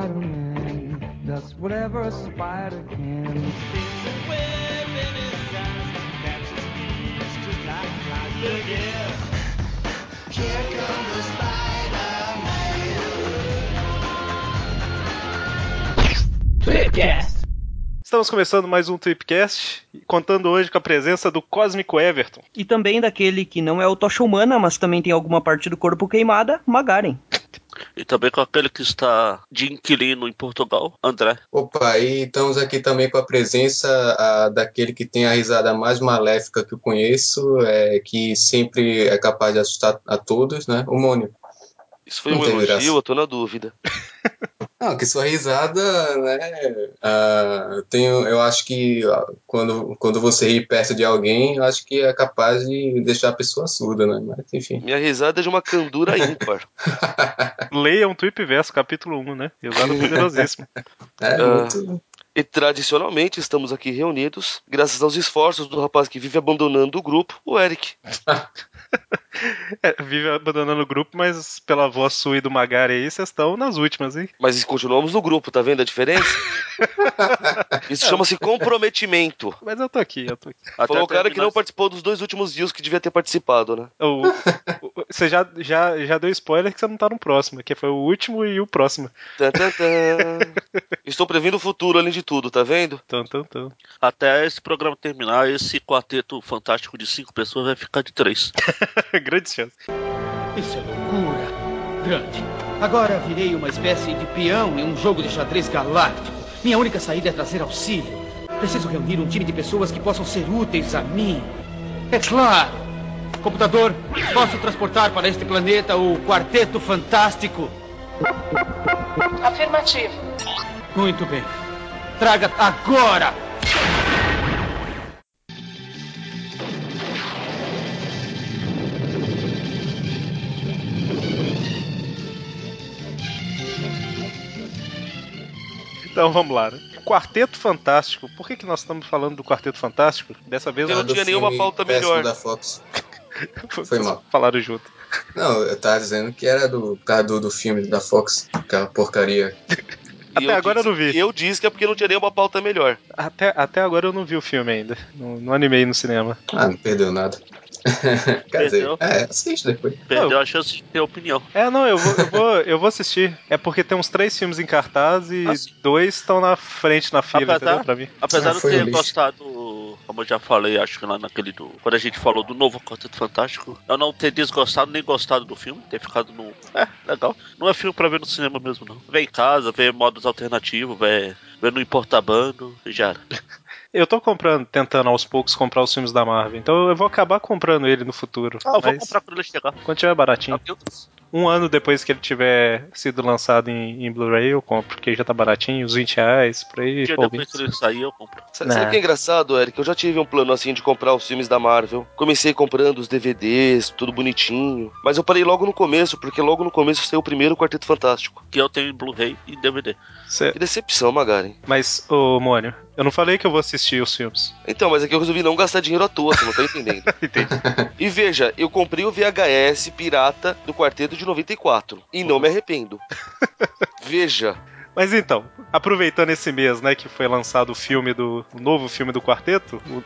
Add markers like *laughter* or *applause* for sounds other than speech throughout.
Spider-Man does whatever a spider can. Estamos começando mais um Tripcast, contando hoje com a presença do Cósmico Everton. E também daquele que não é o tocha humana, mas também tem alguma parte do corpo queimada, Magaren. E também com aquele que está de inquilino em Portugal, André. Opa, e estamos aqui também com a presença a, daquele que tem a risada mais maléfica que eu conheço, é, que sempre é capaz de assustar a todos, né? O Mônio. Isso foi Não um elogio, graça. eu tô na dúvida. *laughs* Não, que sua risada, né? ah, tenho, eu acho que quando, quando você ri perto de alguém, eu acho que é capaz de deixar a pessoa surda, né? Mas enfim. Minha risada é de uma candura ímpar. *laughs* Leiam Trip Verso, capítulo 1, né? Risada poderosíssima. *laughs* É Ah. muito. E tradicionalmente estamos aqui reunidos graças aos esforços do rapaz que vive abandonando o grupo, o Eric. *laughs* É, vive abandonando o grupo, mas pela voz sua e do Magari aí, vocês estão nas últimas, hein? Mas continuamos no grupo, tá vendo a diferença? *laughs* Isso chama-se comprometimento. Mas eu tô aqui, eu tô aqui. Falou o cara que não terminar- participou dos dois últimos dias que devia ter participado, né? O- o- você já, já, já deu spoiler que você não tá no próximo, que foi o último e o próximo. Tan, tan, tan. Estou prevendo o futuro além de tudo, tá vendo? Tum. Até esse programa terminar, esse quarteto fantástico de cinco pessoas vai ficar de três. *laughs* *laughs* Grande chance. Isso é loucura. Grande. Agora virei uma espécie de peão em um jogo de xadrez galáctico. Minha única saída é trazer auxílio. Preciso reunir um time de pessoas que possam ser úteis a mim. É claro. Computador, posso transportar para este planeta o Quarteto Fantástico? Afirmativo. Muito bem. Traga agora! Então vamos lá. né? Quarteto Fantástico. Por que, que nós estamos falando do Quarteto Fantástico? Dessa vez Eu não tinha nenhuma filme pauta melhor. da Fox. *laughs* foi mal. falaram junto. Não, eu tava dizendo que era do do, do filme da Fox, aquela porcaria. *laughs* Até agora eu não disse- vi. Eu disse que é porque não tinha nenhuma pauta melhor. Até, até agora eu não vi o filme ainda. Não, não animei no cinema. Ah, não perdeu nada. *laughs* Quer dizer, Perdeu? é, assiste depois. Perdeu a chance de ter opinião. É, não, eu vou, eu vou, eu vou assistir. É porque tem uns três filmes em cartaz e Ah, sim. dois estão na frente na fila, Apesar- entendeu? Pra mim. Apesar Ah, de eu foi ter um lixo. gostado, como eu já falei, acho que lá naquele do. Quando a gente falou do novo Quarteto Fantástico, eu não ter desgostado nem gostado do filme, ter ficado no. É, legal. Não é filme pra ver no cinema mesmo, não. Vem em casa, vê modos alternativos, vê, vê no Importabando e já era. *laughs* Eu tô comprando, tentando aos poucos comprar os filmes da Marvel. Então eu vou acabar comprando ele no futuro. Ah, eu vou comprar quando ele chegar. quando tiver baratinho. Um ano depois que ele tiver sido lançado em, em Blu-ray, eu compro, porque já tá baratinho, uns 20 reais, por aí. Um dia pô, depois que ele sair, eu compro. Sa- Né. Sabe o que é engraçado, Eric? Eu já tive um plano assim de comprar os filmes da Marvel. Comecei comprando os DVDs, tudo bonitinho. Mas eu parei logo no começo, porque logo no começo saiu o primeiro Quarteto Fantástico. Que eu tenho em Blu-ray e DVD. cê- Que decepção, Magaren. Mas, ô Mônio, eu não falei que eu vou assistir os filmes. Então, mas é que eu resolvi não gastar dinheiro à toa, você não tá entendendo. *laughs* Entendi. E veja, eu comprei o VHS pirata do Quarteto de 94. E não me arrependo. *laughs* Veja, Mas então, aproveitando esse mês, né, que foi lançado o filme do. o novo filme do quarteto, o,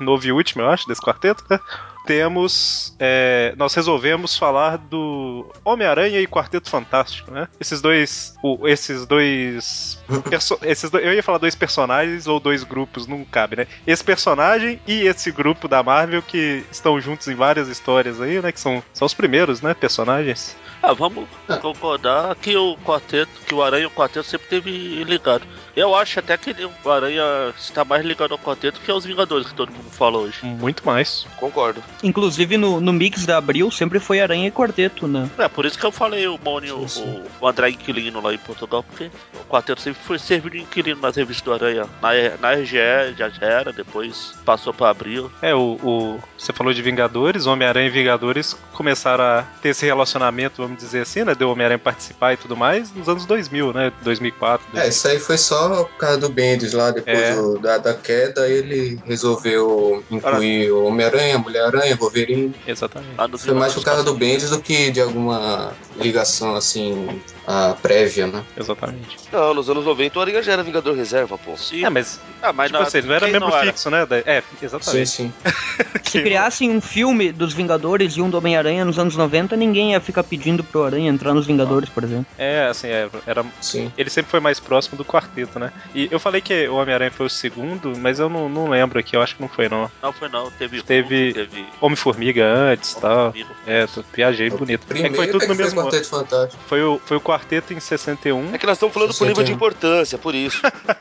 o novo e último, eu acho, desse quarteto, né? Temos. é, nós resolvemos falar do Homem-Aranha e Quarteto Fantástico, né? Esses dois. o- esses dois. perso- *laughs* esses dois- eu ia falar dois personagens ou dois grupos, não cabe, né? Esse personagem e esse grupo da Marvel que estão juntos em várias histórias aí, né? Que são, são os primeiros, né? Personagens. Ah, vamos Ah. concordar que o quarteto, que o Aranha e o quarteto sempre teve ligado. Eu acho até que o Aranha está mais ligado ao quarteto que aos Vingadores, que todo mundo fala hoje. Muito mais. concordo. Inclusive no, no mix da Abril sempre foi Aranha e Quarteto, né? É, por isso que eu falei o Mônio, o, o André Inquilino lá em Portugal, porque o quarteto sempre foi servido de inquilino nas revistas do Aranha. Na, na RGE já era, depois passou pra Abril. É, o, o- Você falou de Vingadores, Homem-Aranha e Vingadores começaram a ter esse relacionamento, vamos dizer assim, né? Deu Homem-Aranha participar e tudo mais, nos anos 2000, né? 2004. É, isso aí foi só por causa do Bendis lá, depois É. do- da, da queda, ele resolveu incluir o Homem-Aranha, Mulher-Aranha, Homem-Aranha, Wolverine. Exatamente. Nos Foi mais por causa do Vingadores Bendis do que de alguma ligação, assim, a prévia, né? Exatamente. Não, nos anos 90 o Aranha já era Vingador Reserva, pô. Sim. É, mas, Ah, mas tipo na- assim, não era membro fixo, né? É, Sim, exatamente. sim. *laughs* Se criassem um filme dos Vingadores e um do Homem-Aranha nos anos 90, ninguém ia ficar pedindo pro Aranha entrar nos Vingadores, por exemplo. É, assim, é, era sim. ele sempre foi mais próximo do quarteto, né? E eu falei que o Homem-Aranha foi o segundo, mas eu não, não lembro aqui, eu acho que não foi, não. Não foi não, teve Teve- Hulk, teve Homem-Formiga antes e tal. É, tô- viajei bonito. É Primeiro que foi tudo no mesmo. Quarteto Fantástico. Foi o, foi o quarteto em 61. É que nós estamos falando por nível de 61. importância, por isso. *laughs*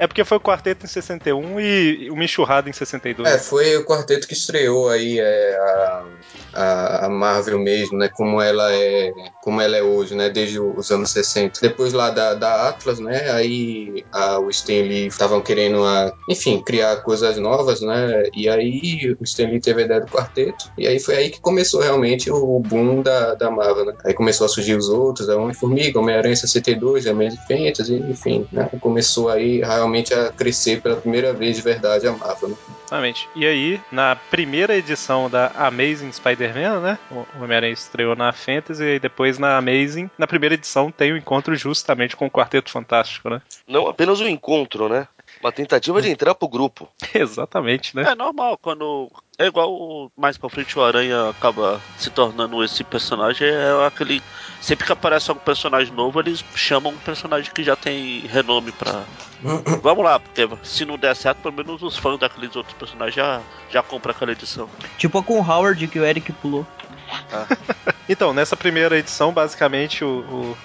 É porque foi o quarteto em 61 e uma enxurrada em 62. É, foi o quarteto que estreou aí é, a, a, a Marvel mesmo, né? Como ela é, como ela é hoje, né? Desde os anos 60. Depois lá da, da Atlas, né? Aí a, o Stan Lee estavam querendo, a, enfim, criar coisas novas, né? E aí o Stan Lee teve a ideia do quarteto. E aí foi aí que começou realmente o boom da, da Marvel, né? Aí começou a surgir os outros, a Homem-Formiga, Homem-Aranha 62, Amazing Fantasy, enfim, né? Começou aí realmente a crescer pela primeira vez de verdade a Marvel, né? Exatamente. E aí, na primeira edição da Amazing Spider-Man, né? O Homem-Aranha estreou na Fantasy e depois na Amazing. Na primeira edição tem o encontro justamente com o Quarteto Fantástico, né? Não apenas um encontro, né? Uma tentativa de entrar pro grupo. *laughs* Exatamente, né? É normal, quando. É igual o- mais pra frente o Aranha acaba se tornando esse personagem. É aquele. Sempre que aparece algum personagem novo, eles chamam um personagem que já tem renome pra. *coughs* Vamos lá, porque se não der certo, pelo menos os fãs daqueles outros personagens já, já compram aquela edição. Tipo a com o Howard que o Eric pulou. *laughs* Então, nessa primeira edição, basicamente, o,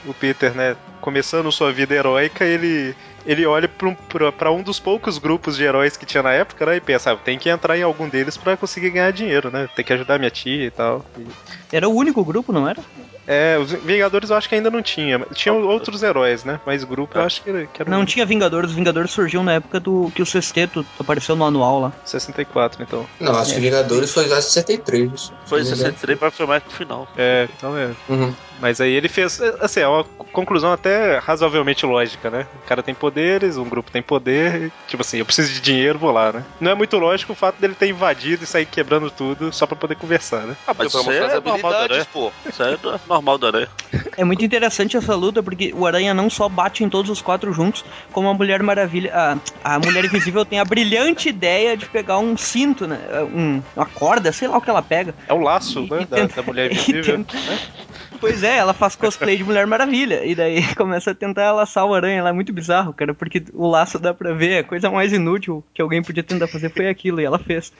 o, o Peter, né, começando sua vida heróica, ele, ele olha pra um, um dos poucos grupos de heróis que tinha na época, né, e pensa, ah, tem que entrar em algum deles pra conseguir ganhar dinheiro, né, tem que ajudar minha tia e tal. E- Era o único grupo, não era? é, os Vingadores eu acho que ainda não tinha, tinham outros heróis, né, mas grupo eu acho que era, que era Não um tinha Vingadores, os Vingadores surgiu na época do que o Sexteto apareceu no anual lá. 64, então. Não, acho que Vingadores foi já em 63. Foi em Se não me engano. 63, mas foi mais pro final. É, então é. Uhum. Mas aí ele fez, assim, é uma conclusão até razoavelmente lógica, né? O cara tem poderes, um grupo tem poder, tipo assim, eu preciso de dinheiro, vou lá, né? Não é muito lógico o fato dele ter invadido e sair quebrando tudo só pra poder conversar, né? Ah, mas isso é normal Aranha. pô. Isso é do- normal da Aranha. *laughs* É muito interessante essa luta, porque o Aranha não só bate em todos os quatro juntos, como a Mulher Maravilha. A, a Mulher Invisível *laughs* tem a brilhante ideia de pegar um cinto, né? Um, uma corda, sei lá o que ela pega. É o laço, E- né? e Da, tenta- da mulher *laughs* e invisível. tenta- né? Pois é, ela faz cosplay de Mulher Maravilha. E daí *laughs* começa a tentar laçar o Aranha lá. É muito bizarro, cara, porque o laço dá pra ver. A coisa mais inútil que alguém podia tentar fazer foi aquilo, e ela fez.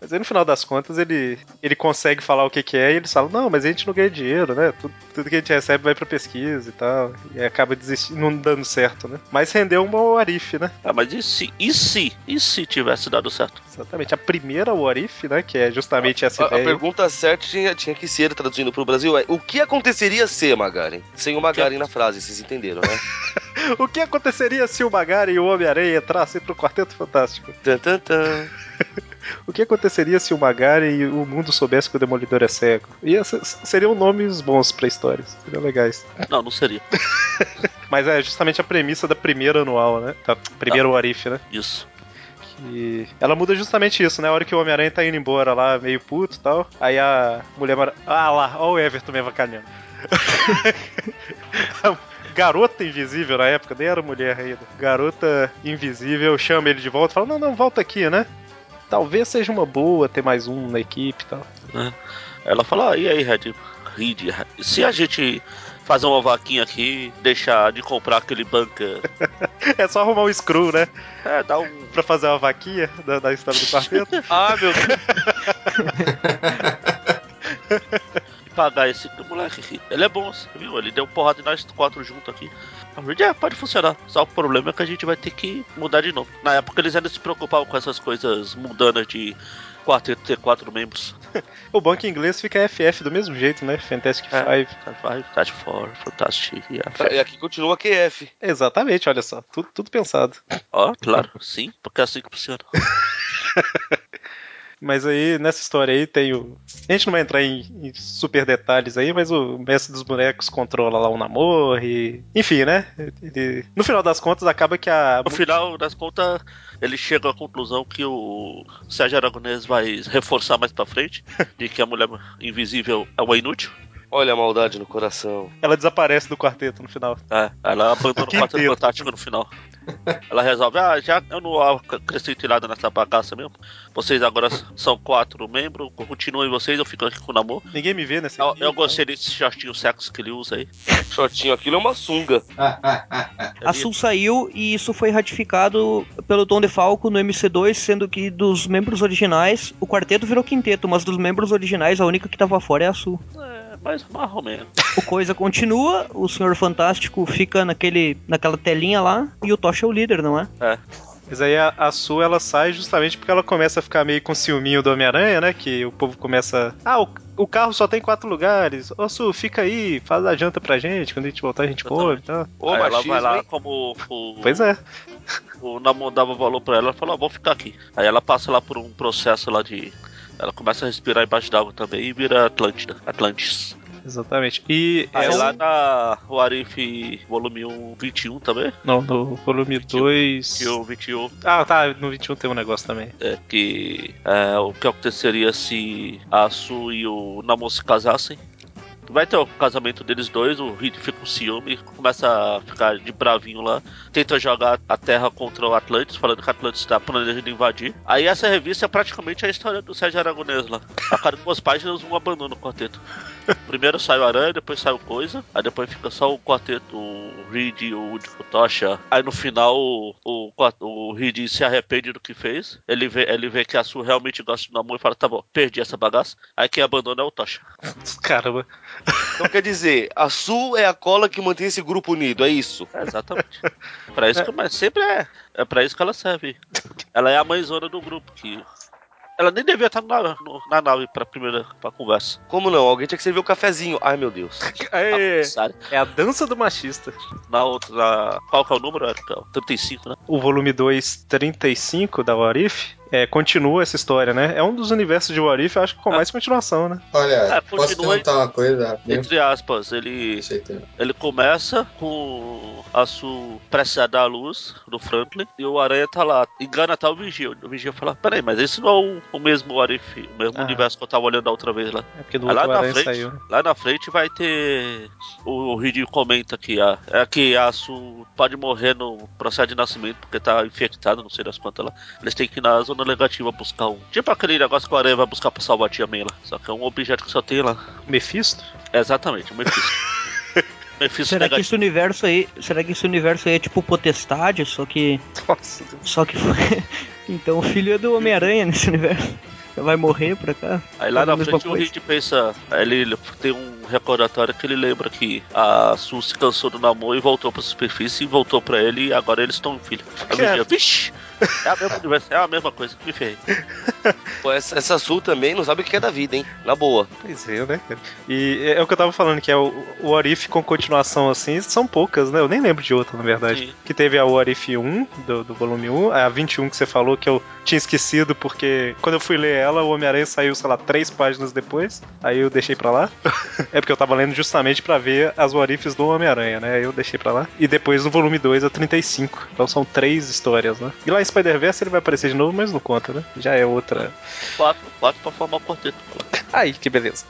Mas aí no final das contas ele, ele consegue falar o que, que é e eles falam, não, mas a gente não ganha dinheiro, né? Tudo, tudo que a gente recebe vai pra pesquisa e tal. E aí acaba desistindo, não dando certo, né? Mas rendeu uma Warif, né? Ah, mas e se? E se? E se tivesse dado certo? Exatamente. A primeira Warif, né? Que é justamente essa A, a ideia. pergunta certa tinha, tinha que ser, traduzindo pro Brasil, é o que aconteceria se, Magaren? Sem o Magaren na frase, vocês entenderam, né? *laughs* O que aconteceria se o Magari e o Homem-Aranha entrassem pro Quarteto Fantástico? tan, tan, tan. *laughs* O que aconteceria se o Magari e o mundo soubesse que o Demolidor é cego? E esses seriam nomes bons pra histórias, seriam legais. Não, não seria. *laughs* Mas é justamente a premissa da primeira anual, né? Da primeira Warif, né? Isso. Que ela muda justamente isso, né? A hora que o Homem-Aranha tá indo embora lá, meio puto e tal. Aí a mulher mara... Ah lá, ó o Everton me avacalhando. *laughs* Garota invisível na época, nem era mulher ainda. Garota invisível chama ele de volta e fala: Não, não, volta aqui, né? Talvez seja uma boa ter mais um na equipe e tal. Ela fala, ah, e aí, Red? Reed, se a gente fazer uma vaquinha aqui, deixar de comprar aquele bunker, *laughs* É só arrumar um screw, né? é, dá um. Pra fazer uma vaquinha da, da história do quarteto. *laughs* Ah, meu Deus. *laughs* E pagar esse moleque aqui. Ele é bom, você viu? Ele deu porrada em nós quatro juntos aqui. É, pode funcionar. Só o problema é que a gente vai ter que mudar de novo. Na época eles ainda se preocupavam com essas coisas mundanas de quarteto ter quatro membros. *laughs* o banco em inglês fica FF do mesmo jeito, né? Fantastic É. Five. Five, Touch Four, Fantastic. yeah. E aqui continua QF. Exatamente, olha só. Tudo, tudo pensado. Ó, claro, sim, porque é assim que funciona. *laughs* Mas aí, nessa história aí, tem o. A gente não vai entrar em, em super detalhes aí, mas o mestre dos bonecos controla lá o namoro e. Enfim, né? Ele... No final das contas, acaba que a. No final das contas, ele chega à conclusão que o Sérgio Aragonês vai reforçar mais pra frente de que a mulher invisível é uma inútil. Olha a maldade no coração. Ela desaparece do quarteto no final. É, ela *laughs* abandona o. Quarteto Fantástico no final. Ela resolve, ah, já eu não acrescento nada nessa bagaça mesmo. Vocês agora são quatro membros, continuem vocês, eu fico aqui com o namoro. Ninguém me vê nesse Eu, aqui, eu gostei desse shortinho sexo que ele usa aí. *laughs* Shortinho, aquilo é uma sunga. A Sul saiu e isso foi ratificado pelo Tom DeFalco no MC2, sendo que dos membros originais, o quarteto virou quinteto, mas dos membros originais, a única que tava fora é a Sul. É, mas mais ou menos. O Coisa continua, o Senhor Fantástico fica naquele, naquela telinha lá, e o Tocha é o líder, não é? Mas aí a, a Su ela sai justamente porque ela começa a ficar meio com ciúminho do Homem-Aranha, né? Que o povo começa. Ah, o, o carro só tem quatro lugares. Ô Su, fica aí, faz a janta pra gente. Quando a gente voltar, a gente come e tal. Ô, aí ela machismo, vai lá hein? como o, Pois é. o namoro dava valor pra ela, ela falou, ah, vou ficar aqui. Aí ela passa lá por um processo lá de. Ela começa a respirar embaixo d'água também e vira Atlântida. Atlantis. Exatamente. E Aí essa- lá na o Arif volume 1, 21 também. Não, no volume 2. 21, 21. Ah, tá. No 21 tem um negócio também. É, que é, o que aconteceria se a Su e o Namor se casassem. Vai ter o casamento deles dois, o Reed fica com ciúme, começa a ficar de bravinho lá, tenta jogar a Terra contra o Atlantis, falando que o Atlantis está planejando invadir. Aí essa revista é praticamente a história do Sérgio Aragonês lá. A cada duas páginas um abandona o quarteto. Primeiro sai o Aranha, depois sai o Coisa, aí depois fica só o quarteto, o Reed, o, o Tocha. Aí no final o, o, o Reed se arrepende do que fez. Ele vê, ele vê que a Su realmente gosta do namoro e fala: tá bom, perdi essa bagaça. Aí quem abandona é o Tocha. *laughs* Caramba. Então quer dizer, a Sul é a cola que mantém esse grupo unido, é isso? É, exatamente. pra isso que, mas sempre é. É pra isso que ela serve. Ela é a mãezona do grupo, que. Ela nem devia estar na, no- na nave pra primeira pra conversa. Como não? Alguém tinha que servir o cafezinho. Ai, meu Deus. *laughs* É, é a dança do machista. Na outra. Na, qual que é o número? Acho que é o 35, né? O volume 2, 35 da Warif, é, continua essa história, né? É um dos universos de Warif, eu acho que com mais continuação, né? Olha, É, posso perguntar uma coisa? Entre aspas, ele. Ele começa com a Su prestes a dar a luz do Franklin e o Aranha tá lá, engana até o Vigia. O Vigia fala: Peraí, mas esse não é o, o mesmo Arif, o mesmo Ah. universo que eu tava olhando da outra vez lá. É porque do Aí lá na Aranha frente, saiu. né? lá na frente vai ter. O, o Reed comenta que a, é que a Su pode morrer no processo de nascimento porque tá infectada, não sei das quantas lá. Eles têm que ir na zona negativa buscar um. Tipo aquele negócio que o Aranha vai buscar pra salvar a tia May lá. Só que é um objeto que só tem lá. Mephisto? É exatamente, o Mephisto. *laughs* Mephisto Será que negativo. esse universo aí, será que esse universo aí é tipo potestade, só que Nossa. só que foi *laughs* então o filho é do Homem-Aranha nesse universo. Vai morrer por cá. Aí lá na frente o. Reed pensa, ele tem um recordatório que ele lembra que a Su se cansou do namoro e voltou pra superfície e voltou pra ele e agora eles estão um filho. É? Vixe! É a mesma universo, é a mesma coisa, me ferrei. Pô, essa, essa Sul também não sabe o que é da vida, hein? Na boa. Pois é, né, cara? E é o que eu tava falando, que é o, o Orif com continuação assim, são poucas, né? Eu nem lembro de outra, na verdade. Sim. Que teve a Orif 1, do, do volume 1, a 21 que você falou, que eu tinha esquecido, porque quando eu fui ler ela, o Homem-Aranha saiu, sei lá, três páginas depois, aí eu deixei pra lá. *laughs* é porque eu tava lendo justamente pra ver as Orifes do Homem-Aranha, né? Aí eu deixei pra lá. E depois no volume 2, a 35. Então são três histórias, né? E lá em Spider-Verse ele vai aparecer de novo, mas não conta, né? Já é outra. Quatro, quatro pra formar o quarteto. *laughs* Aí, que beleza.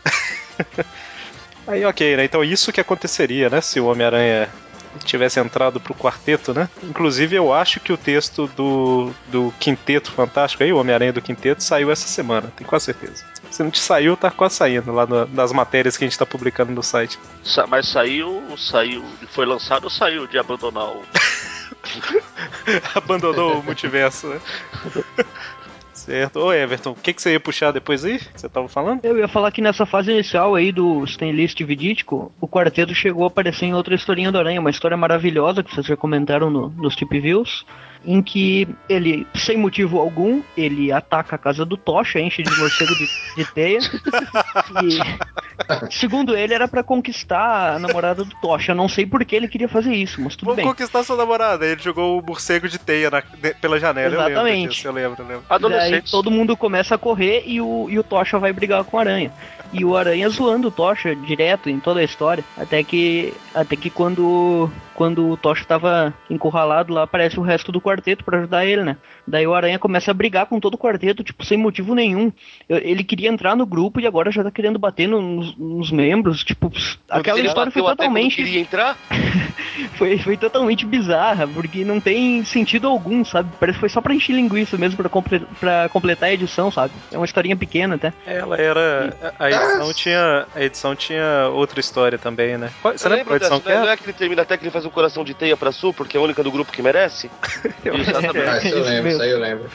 *laughs* Aí, ok, né? Então isso que aconteceria, né? Se o Homem-Aranha tivesse entrado pro quarteto, né? Inclusive, eu acho que o texto do, do Quinteto Fantástico aí, o Homem-Aranha do Quinteto, saiu essa semana, tenho quase certeza. Se não te saiu, tá quase saindo lá no- nas matérias que a gente tá publicando no site. Mas saiu, saiu, foi lançado ou saiu de abandonar o. *laughs* Abandonou o multiverso, né? *laughs* Certo. Ô, Everton, o que, que você ia puxar depois aí? Que você tava falando? Eu ia falar que nessa fase inicial aí do Stanlist Vidítico, o quarteto chegou a aparecer em outra historinha do Aranha, uma história maravilhosa que vocês já comentaram no- nos Tip Views, em que ele, sem motivo algum, ele ataca a casa do Tocha, enche de morcego de, de teia, e Segundo ele, era pra conquistar a namorada do Tocha. Não sei por que ele queria fazer isso, mas tudo Vamos bem. conquistar sua namorada. Ele jogou o morcego de teia na- de- pela janela. Eu lembro Exatamente. disso, eu lembro, eu lembro. Daí Adolescentes. todo mundo começa a correr e o, e o Tocha vai brigar com o Aranha. E o Aranha zoando o Tocha direto em toda a história. Até que até que quando quando o Tocha tava encurralado lá, aparece o resto do quarteto pra ajudar ele, né? Daí o Aranha começa a brigar com todo o quarteto, tipo, sem motivo nenhum. Ele queria entrar no grupo e agora já tá querendo bater no- nos, nos membros, tipo, aquela Ele história foi totalmente queria entrar? *laughs* foi, foi totalmente bizarra, porque não tem sentido algum, sabe? Parece que foi só pra encher linguiça mesmo, pra, comple pra completar a edição, sabe? É uma historinha pequena até. Ela era. A a edição tinha. A edição tinha outra história também, né? Qual- Você lembra lembro edição dessa, que né? Não é? é que ele termina até que ele faz um coração de teia pra Sul, porque é a única do grupo que merece? *laughs* Exatamente. Ah, isso eu lembro, mesmo. isso aí eu lembro.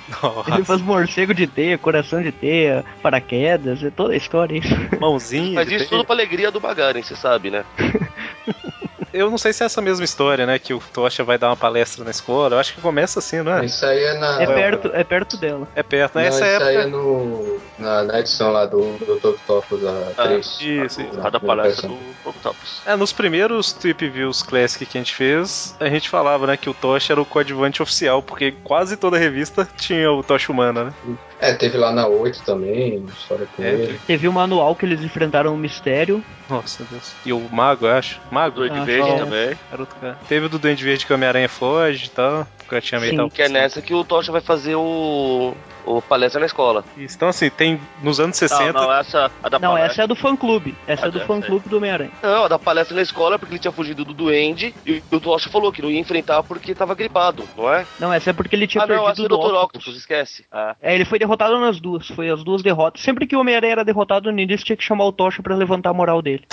Ele faz morcego de teia, coração de teia, paraquedas, é toda a história *laughs* isso. Mãozinha. Mas isso teia. tudo pra alegria do Magaren, você sabe, né? *laughs* Eu não sei se é essa mesma história, né? Que o Tocha vai dar uma palestra na escola. Eu acho que começa assim, não é? Isso aí é na. É perto, é perto dela. É perto, Não, né? isso Essa época. aí é no, na, na edição lá do Dr. Octopus, a Ah, 3. Isso, isso. A da palestra do Octopus. É, nos primeiros Trip Views Classic que a gente fez, a gente falava, né, que o Tocha era o coadjuvante oficial, porque quase toda revista tinha o Tocha humana, né? É, teve lá na 8 também, história com É, ele. Teve o manual que eles enfrentaram o mistério. Nossa Deus. E o Mago, eu acho. Mago? Duende Ah, Verde também. Era outro cara. Teve o do Duende Verde que o Homem-Aranha foge e tal. Tinha Sim, tal. Que é nessa que o Tocha vai fazer o, o palestra na escola. Isso, Então, assim, tem nos anos 60. Não, não, essa a da Não, palestra. essa é do fã clube. Essa Ah, é do deve fã ser. clube do Homem-Aranha. Não, a da palestra na escola porque ele tinha fugido do duende e o Tocha falou que não ia enfrentar porque tava gripado, não é? Não, essa é porque ele tinha ah, não, essa é perdido o do Dr. Octopus. Octopus, esquece. Ah. É, ele foi derrotado nas duas. Foi as duas derrotas. Sempre que o Homem-Aranha era derrotado no início, tinha que chamar o Tocha pra levantar a moral dele.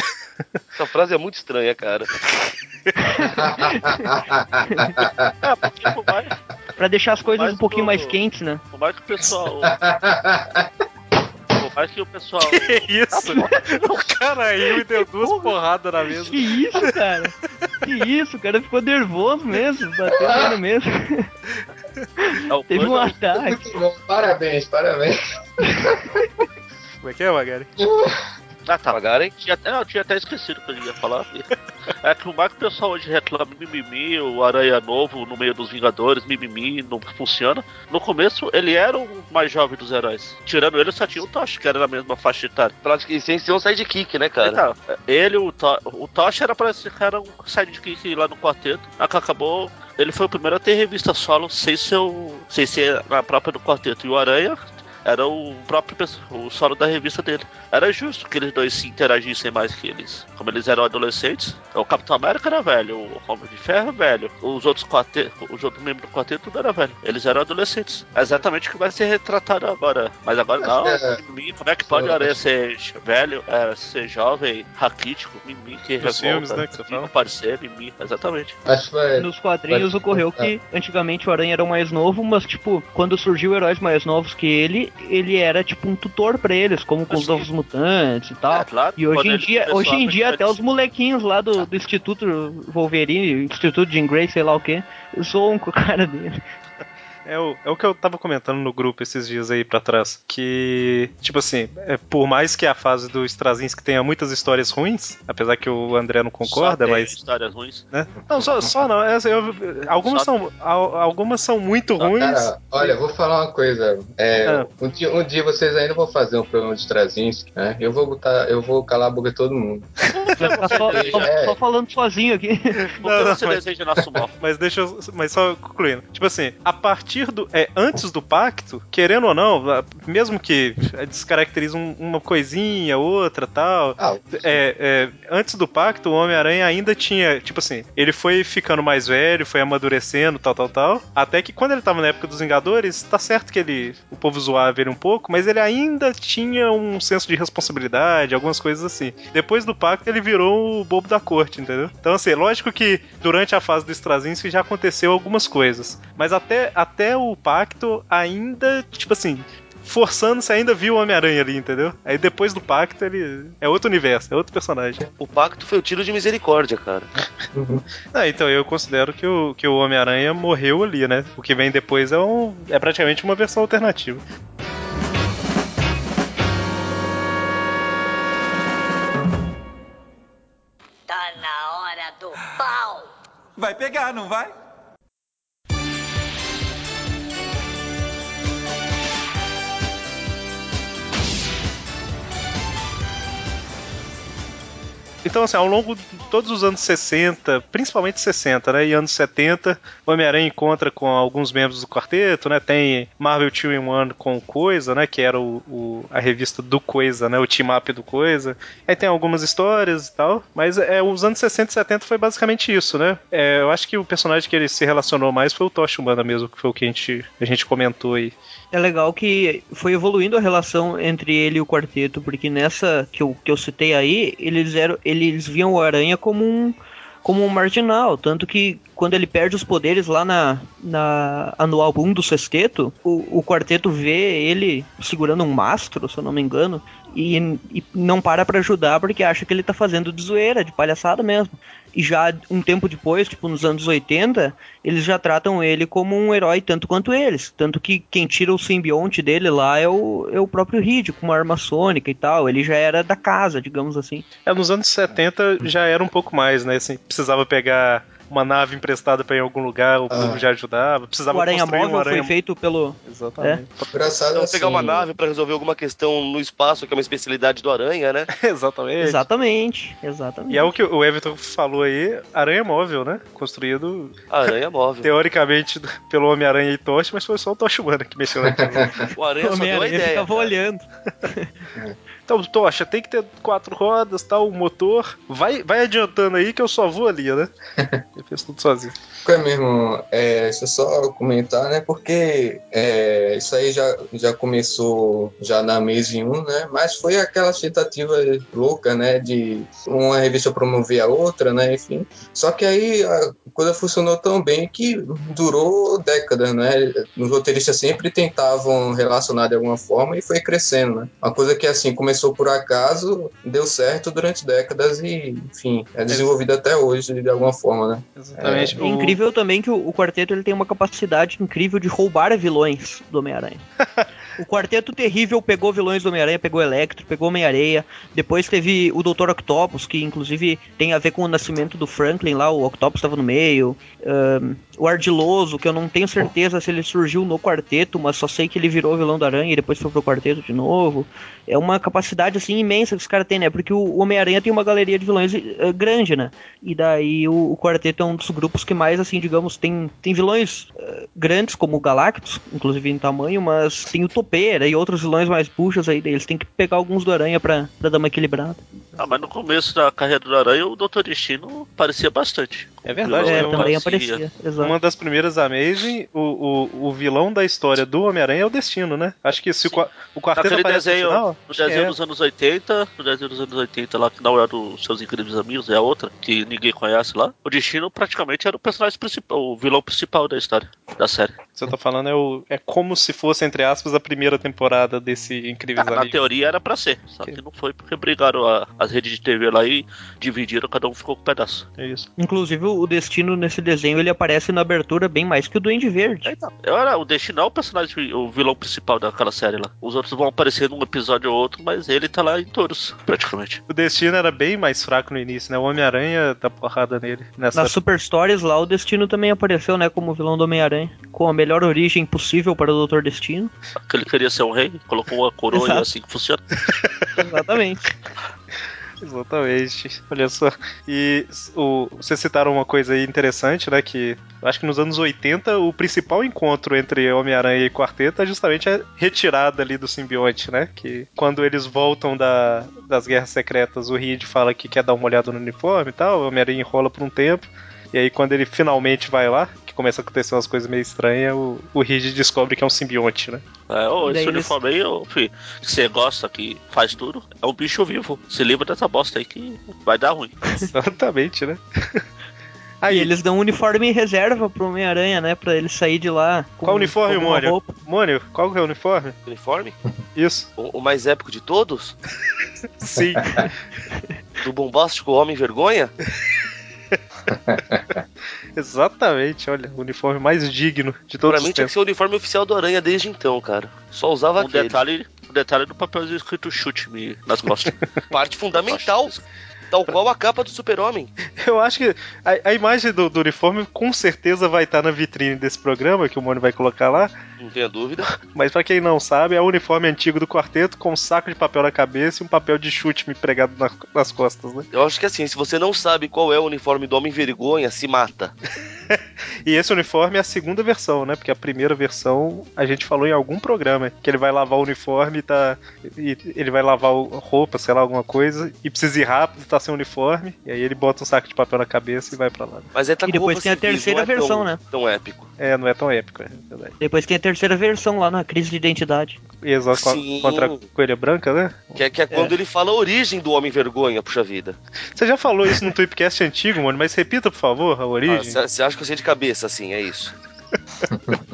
Essa frase é muito estranha, cara. *laughs* É, porque por mais, Pra deixar as coisas um pouquinho o- mais quentes, né? por mais que o pessoal. *laughs* por mais que o pessoal. Que isso? *laughs* o cara riu e deu duas porradas na mesa. Que isso, cara? Que isso, o cara ficou nervoso mesmo, bateu nele mesmo. É o Teve um coisa- ataque. Muito bom, parabéns, parabéns. Como é que é, Magari? Ah, tá. Magaren? Tinha não, eu tinha até esquecido que eu ia falar. É que o mais que o pessoal hoje reclama mimimi, o Aranha Novo no meio dos Vingadores, mimimi, não funciona. No começo, ele era o mais jovem dos heróis. Tirando ele, só tinha o Tocha, que era na mesma faixa etária. Praticamente sem ser um sidekick, né, cara? Então, ele, o, to o Tocha era pra esse cara um sidekick lá no quarteto. A que acabou. Ele foi o primeiro a ter revista solo sem ser, o- sem ser a própria do quarteto. E o Aranha era o próprio o solo da revista dele. Era justo que eles dois se interagissem mais que eles. Como eles eram adolescentes, o Capitão América era velho, o Homem de Ferro era velho, os outros quartetos, os outros membros do quarteto tudo era velho. Eles eram adolescentes. É exatamente o que vai ser retratado agora. Mas agora Acho não, é- mimimi, como é que pode o Acho- Aranha ser velho, é, ser jovem, raquítico, mimimi, que Nos revolta, filmes, né, que você fala. aparecer, mimimi, exatamente. Foi. Nos quadrinhos Vai- ocorreu que antigamente o Aranha era o mais novo, mas tipo, quando surgiu heróis mais novos que ele, ele era tipo um tutor pra eles, como com os novos mutantes e tal. É, claro, E hoje em dia, hoje em dia até os molequinhos lá do, do Instituto Wolverine, Instituto Jean Grey, sei lá o que, zoam com a cara dele. É o, é o que eu tava comentando no grupo esses dias aí pra trás. Que, tipo assim, é, por mais que a fase do Straczynski tenha muitas histórias ruins, apesar que o André não concorda, Só mas. histórias ruins. Né? Não, só, só não. essa eu- algumas, Só- são, al- algumas são muito ruins. Cara, olha, eu vou falar uma coisa. É, Ah. um, dia, um dia vocês ainda vão fazer um programa de Trazinski, né? Eu vou botar, eu vou calar a boca de todo mundo. *laughs* Ficar só, só- É. só falando sozinho aqui. Não, não, você mas- deseja nosso mal? Mas deixa eu. Mas só concluindo. Tipo assim, a partir do. É, antes do pacto, querendo ou não, mesmo que descaracterize um- uma coisinha, outra tal. Ah, É, é, antes do pacto, o Homem-Aranha ainda tinha, tipo assim, ele foi ficando mais velho, foi amadurecendo, tal, tal, tal. Até que quando ele tava na época dos Vingadores, tá certo que ele. O povo zoava ele um pouco, mas ele ainda tinha um senso de responsabilidade, algumas coisas assim. Depois do pacto, ele virou o bobo da corte, entendeu? Então, assim, lógico que durante a fase do Straczynski já aconteceu algumas coisas. Mas até, até o pacto, ainda, tipo assim, forçando, você ainda viu o Homem-Aranha ali, entendeu? Aí depois do pacto, ele é outro universo, é outro personagem. O pacto foi o tiro de misericórdia, cara. *laughs* Ah, então eu considero que o, que o Homem-Aranha morreu ali, né? O que vem depois é, um, é praticamente uma versão alternativa. Tá na hora do pau. Vai pegar, não vai? Então, assim, ao longo de todos os anos 60, principalmente 60, né, e anos 70, o Homem-Aranha encontra com alguns membros do quarteto, né, tem Marvel 2 in 1 com Coisa, né, que era o, o- a revista do Coisa, né, o team-up do Coisa. Aí tem algumas histórias e tal, mas é, os anos 60 e 70 foi basicamente isso, né. É, eu acho que o personagem que ele se relacionou mais foi o Tocha Humana mesmo, que foi o que a gente, a gente comentou aí. É legal que foi evoluindo a relação entre ele e o quarteto, porque nessa que eu, que eu citei aí, eles eram eles viam o Aranha como um como um marginal, tanto que quando ele perde os poderes lá na, na anual 1 do sexteto, o, o quarteto vê ele segurando um mastro, se eu não me engano, e, e não para pra ajudar porque acha que ele tá fazendo de zoeira, de palhaçada mesmo. E já um tempo depois, tipo nos anos 80, eles já tratam ele como um herói tanto quanto eles. Tanto que quem tira o simbionte dele lá é o, é o próprio Reed, com uma arma sônica e tal. Ele já era da casa, digamos assim. É, nos anos 70 já era um pouco mais, né? Assim, precisava pegar uma nave emprestada pra ir em algum lugar, o povo Ah. já ajudava. Precisava o Aranha construir Móvel um aranha... foi feito pelo. Exatamente. Engraçado Então, assim, pegar uma nave pra resolver alguma questão no espaço, que é uma especialidade do Aranha, né? *laughs* Exatamente. Exatamente, exatamente. E é o que o Everton falou aí, aranha móvel, né? Construído Aranha móvel. teoricamente *laughs* pelo Homem-Aranha e Tocha, mas foi só o Tocha Humana que mexeu naquilo. O Aranha só deu a ideia. ficava cara. olhando. *laughs* então, Tocha, tem que ter quatro rodas, tal, um motor. Vai, vai adiantando aí que eu só vou ali, né? *laughs* Ele fez tudo sozinho. É mesmo, é, deixa eu só comentar, né? Porque é, isso aí já, já começou já na Amazing 1, né? Mas foi aquela tentativa louca, né? De uma revista promover a outra, né? Enfim. Só que aí a coisa funcionou tão bem que durou décadas, né? Os roteiristas sempre tentavam relacionar de alguma forma e foi crescendo, né? Uma coisa que assim começou por acaso, deu certo durante décadas e, enfim, é desenvolvida até hoje de alguma forma, né? Exatamente. É incrível também que o, o quarteto ele tem uma capacidade incrível de roubar vilões do Homem-Aranha. *laughs* o quarteto terrível pegou vilões do Homem-Aranha, pegou Electro, pegou Homem-Areia. Depois teve o Dr. Octopus, que inclusive tem a ver com o nascimento do Franklin lá, o Octopus estava no meio. Ahn, o Ardiloso, que eu não tenho certeza se ele surgiu no quarteto, mas só sei que ele virou vilão do Aranha e depois foi pro quarteto de novo. É uma capacidade assim imensa que os caras têm, né? Porque o Homem-Aranha tem uma galeria de vilões eh, grande, né? E daí o, o quarteto é um dos grupos que mais, assim, digamos, tem, tem vilões eh, grandes, como o Galactus, inclusive em tamanho, mas tem o Topeira e outros vilões mais puxas aí. Daí eles têm que pegar alguns do Aranha pra, pra dar uma equilibrada. Ah, mas no começo da carreira do Aranha, o Dr. Destino parecia bastante. É verdade, É, né? Uma- também parecia. aparecia. Exato. Uma das primeiras Amazing, o, o, o vilão da história do Homem-Aranha é o Destino, né? Acho que se o, o quarteto Naquele aparece desenho, no final, no desenho é. dos anos 80, no desenho dos anos 80 lá, que não é dos seus incríveis amigos, é a outra, que ninguém conhece lá. O Destino praticamente era o personagem principal, o vilão principal da história, da série. Você tá falando é, o, é como se fosse, entre aspas, a primeira temporada desse Incríveis Ah, na Amigos. teoria era pra ser, só que não foi porque brigaram a- as redes de TV lá e dividiram, cada um ficou com um pedaço. É isso. Inclusive o Destino nesse desenho ele aparece na abertura bem mais que o Duende Verde. Então, era, o Destino é o personagem, o vilão principal daquela série lá. Os outros vão aparecer num episódio ou outro, mas ele tá lá em todos, praticamente. O Destino era bem mais fraco no início, né? O Homem-Aranha dá porrada nele. Nessa... Na Super Stories lá, o Destino também apareceu, né, como vilão do Homem-Aranha. Com a melhor origem possível para o Dr. Destino. Que ele queria ser um rei, colocou uma coroa e Exato. é assim que funciona. Exatamente. Exatamente. Olha só. E o, vocês citaram uma coisa aí interessante, né? Que eu acho que nos anos 80 o principal encontro entre Homem-Aranha e Quarteto é justamente a retirada ali do simbionte, né? Que quando eles voltam da, das guerras secretas, o Reed fala que quer dar uma olhada no uniforme e tal, o Homem-Aranha enrola por um tempo. E aí, quando ele finalmente vai lá, começa a acontecer umas coisas meio estranhas, o, o Reed descobre que é um simbionte, né? É, ô, esse uniforme aí, ô, fi, que você gosta, que faz tudo, é um bicho vivo. Se livra dessa bosta aí que vai dar ruim. *laughs* Exatamente, né? Aí *laughs* eles dão um uniforme reserva pro Homem-Aranha, né? Pra ele sair de lá. Com, Qual uniforme, com Mônio? roupa. Mônio, qual que é o uniforme? Uniforme? Isso. O, o mais épico de todos? *laughs* Sim. Do bombástico Homem Vergonha? *laughs* Exatamente, olha, o uniforme mais digno de todos Pra os mim tinha que tempos. ser o uniforme oficial do Aranha desde então, cara. Só usava Um aquele. detalhe, um detalhe do papelzinho escrito chute-me nas costas. *laughs* Parte fundamental. Tal qual a capa do Super-Homem. *laughs* Eu acho que a, a imagem do, do uniforme com certeza vai estar na vitrine desse programa, que o Mônio vai colocar lá. Não tenha dúvida. *laughs* Mas pra quem não sabe, é o uniforme antigo do quarteto com um saco de papel na cabeça e um papel de chute me pregado na- nas costas, né? Eu acho que assim, se você não sabe qual é o uniforme do Homem Vergonha, se mata. *laughs* E esse uniforme é a segunda versão, né? Porque a primeira versão a gente falou em algum programa que ele vai lavar o uniforme e tá. E ele vai lavar roupa, sei lá, alguma coisa, e precisa ir rápido e tá sem uniforme. E aí ele bota um saco de papel na cabeça e vai pra lá. Mas é tá E com depois tem a terceira não é versão, tão, né? Tão épico. É, não é tão épico, é verdade. Depois tem a terceira versão lá na crise de identidade. E exato Sim. contra a coelha branca, né? Que é, que é quando ele fala a origem do Homem Vergonha, puxa vida. Você já falou isso no Tweepcast antigo, mano, mas repita, por favor, a origem. Você acha que eu sei de cabeça, assim, é isso. *laughs*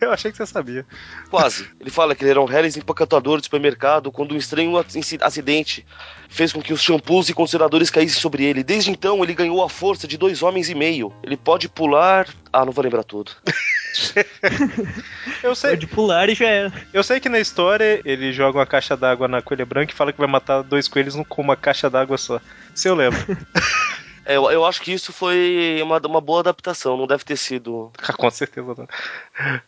Eu achei que você sabia. Quase. Ele fala que ele era um Harris empacotador de supermercado quando um estranho ac- acidente fez com que os shampoos e condicionadores caíssem sobre ele. Desde então, ele ganhou a força de dois homens e meio. Ele pode pular. Ah, não vou lembrar tudo. *laughs* Eu sei, De pular e já era. eu sei que na história ele joga uma caixa d'água na coelha branca e fala que vai matar dois coelhos com uma caixa d'água só. Se eu lembro. *laughs* É, eu, eu acho que isso foi uma, uma boa adaptação, não deve ter sido. Ah, *laughs* Com certeza não.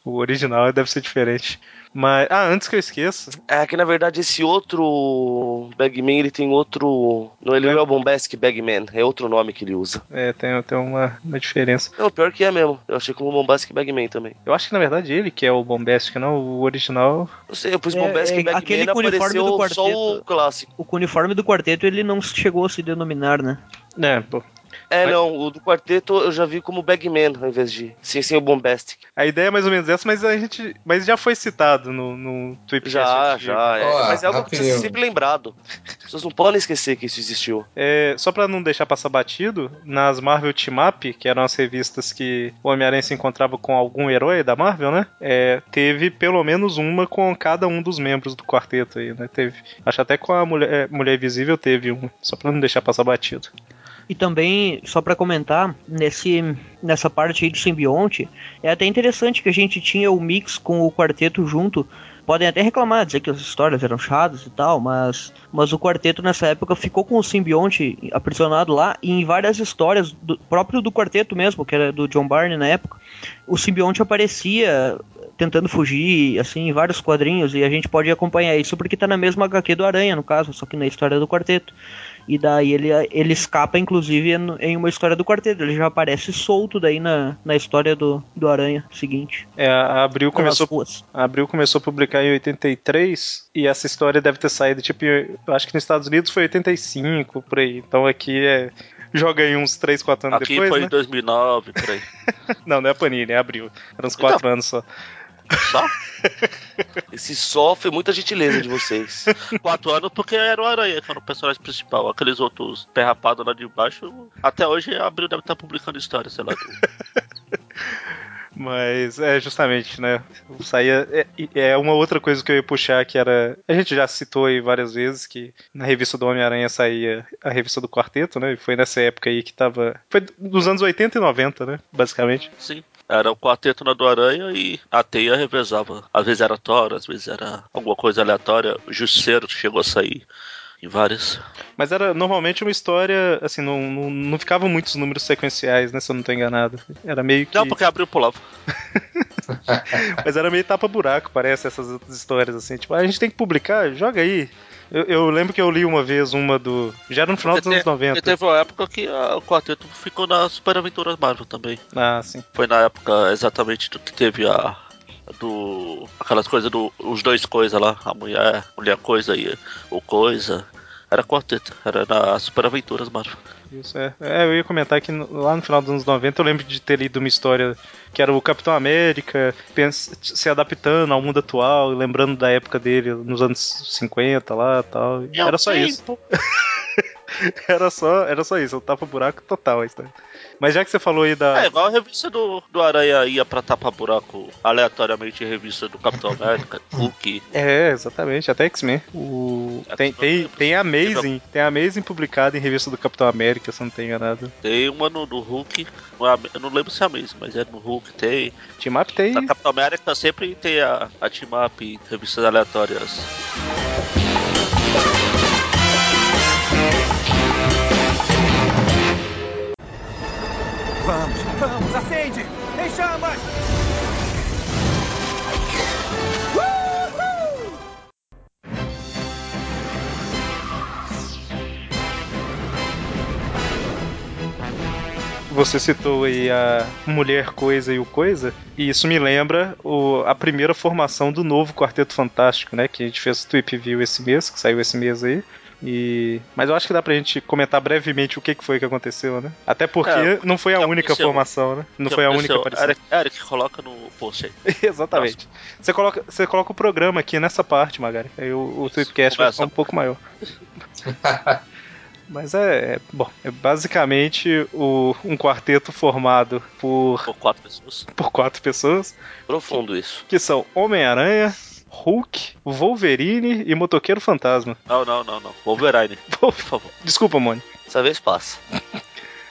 O original deve ser diferente. Mas. Ah, antes que eu esqueça. É que na verdade esse outro Bagman ele tem outro. Não, ele não é o Bombastic Bagman, é outro nome que ele usa. É, tem, tem uma, uma diferença. Não, pior que é mesmo. Eu achei como Bombastic Bagman também. Eu acho que na verdade ele que é o Bombastic, não? O original. Não sei, eu pus É, Bombastic é, Bagman aquele com o uniforme do só o quarteto. clássico. O uniforme do quarteto ele não chegou a se denominar, né? É, pô. É, Mas- não, o do quarteto eu já vi como Bagman ao invés de. Sem, sem o Bombastic. A ideia é mais ou menos essa, mas a gente. Mas já foi citado no, no Tweepcast. Já, já. É. Ó, Mas é algo que precisa ser sempre lembrado. As pessoas não podem esquecer que isso existiu. É, só pra não deixar passar batido, nas Marvel Team Up, que eram as revistas que o Homem-Aranha se encontrava com algum herói da Marvel, né? É, teve pelo menos uma com cada um dos membros do quarteto aí, né? Teve. Acho até com a Mulher, é, Mulher Invisível teve um, só pra não deixar passar batido. E também, só pra comentar, nesse, nessa parte aí do simbionte, é até interessante que a gente tinha o mix com o quarteto junto. Podem até reclamar, dizer que as histórias eram chatas e tal, mas, mas o quarteto nessa época ficou com o simbionte aprisionado lá, e em várias histórias, do, próprio do quarteto mesmo, que era do John Barney na época, o simbionte aparecia tentando fugir, assim, em vários quadrinhos, e a gente pode acompanhar isso porque tá na mesma HQ do Aranha, no caso, só que na história do quarteto. E daí ele, ele escapa, inclusive, em uma história do quarteto. Ele já aparece solto daí na, na história do, do Aranha seguinte. É, a Abril começou, a Abril começou a publicar em 83 e essa história deve ter saído, tipo, eu acho que nos Estados Unidos foi 85, por aí. Então aqui é. Joga aí uns 3, 4 anos Aqui depois, foi né? em 2009, por aí. *laughs* Não, não é a Panini, é Abril. Eram uns 4 anos só. Só? Esse só foi muita gentileza de vocês. Quatro anos porque era o Aranha, que era o personagem principal. Aqueles outros perrapados lá de baixo, até hoje a Abril deve estar publicando história, sei lá. Mas é justamente, né? Saía. É, é uma outra coisa que eu ia puxar que era. A gente já citou aí várias vezes que na revista do Homem-Aranha saía a revista do quarteto, né? E foi nessa época aí que tava. Foi dos anos 80 e 90, né? Basicamente. Sim. Era o quarteto na do Aranha e a teia revezava. Às vezes era Thor, às vezes era alguma coisa aleatória. O Justiceiro chegou a sair em várias. Mas era normalmente uma história, assim, não, não, não ficavam muitos números sequenciais, né? Se eu não tô enganado. Era meio que. Não, porque abriu pulava. *laughs* Mas era meio tapa-buraco, parece, essas outras histórias, assim. Tipo, ah, a gente tem que publicar, joga aí. Eu, eu lembro que eu li uma vez uma do. Já era no final dos anos Porque 90. teve uma época que a- o quarteto ficou na Super Aventuras Marvel também. Ah, sim. Foi na época exatamente do que teve a. Do. Aquelas coisas do. Os dois coisas lá, a mulher, mulher coisa e o coisa. Era quarteto, era na Super Aventuras Marvel. Isso é. É, eu ia comentar que no- lá no final dos anos 90 eu lembro de ter lido uma história que era o Capitão América se adaptando ao mundo atual, lembrando da época dele nos anos 50 lá tal. Era só isso. *laughs* *laughs* Era só, era só isso, o tapa-buraco total a história. Mas já que você falou aí da. É, igual a revista do, do Aranha ia pra tapa-buraco aleatoriamente em revista do Capitão *laughs* América, Hulk. É, exatamente, até X-Men. O... É, Tem, tem, tem Amazing, tem Amazing publicado em revista do Capitão América, se não tenho enganado. Tem uma no, no Hulk, é eu não lembro se é a mesma, mas é no Hulk, tem. Team Up tem. Na Capitão América sempre tem a, a Team Up, revistas aleatórias. Vamos, vamos, acende! Em chamas! Você citou aí a Mulher Coisa e o Coisa, e isso me lembra o- a primeira formação do novo Quarteto Fantástico, né? Que a gente fez o Tweep View esse mês, que saiu esse mês aí. E... Mas eu acho que dá pra gente comentar brevemente o que que foi que aconteceu, né? Até porque É, não foi a única aconteceu? formação, né? Não Que foi a única aparição. Eric, Eric, coloca no post aí. *laughs* Exatamente. Você coloca, você coloca o programa aqui nessa parte, Magari. Aí o, o Tweepcast vai ficar um pouco maior. *laughs* Mas é, é- bom, é basicamente o, um quarteto formado por, Por quatro pessoas. por quatro pessoas, Profundo isso. que são Homem-Aranha, Hulk, Wolverine e Motoqueiro Fantasma. Não, não, não, não. Wolverine, *laughs* por favor. Desculpa, Mônio. Dessa vez passa.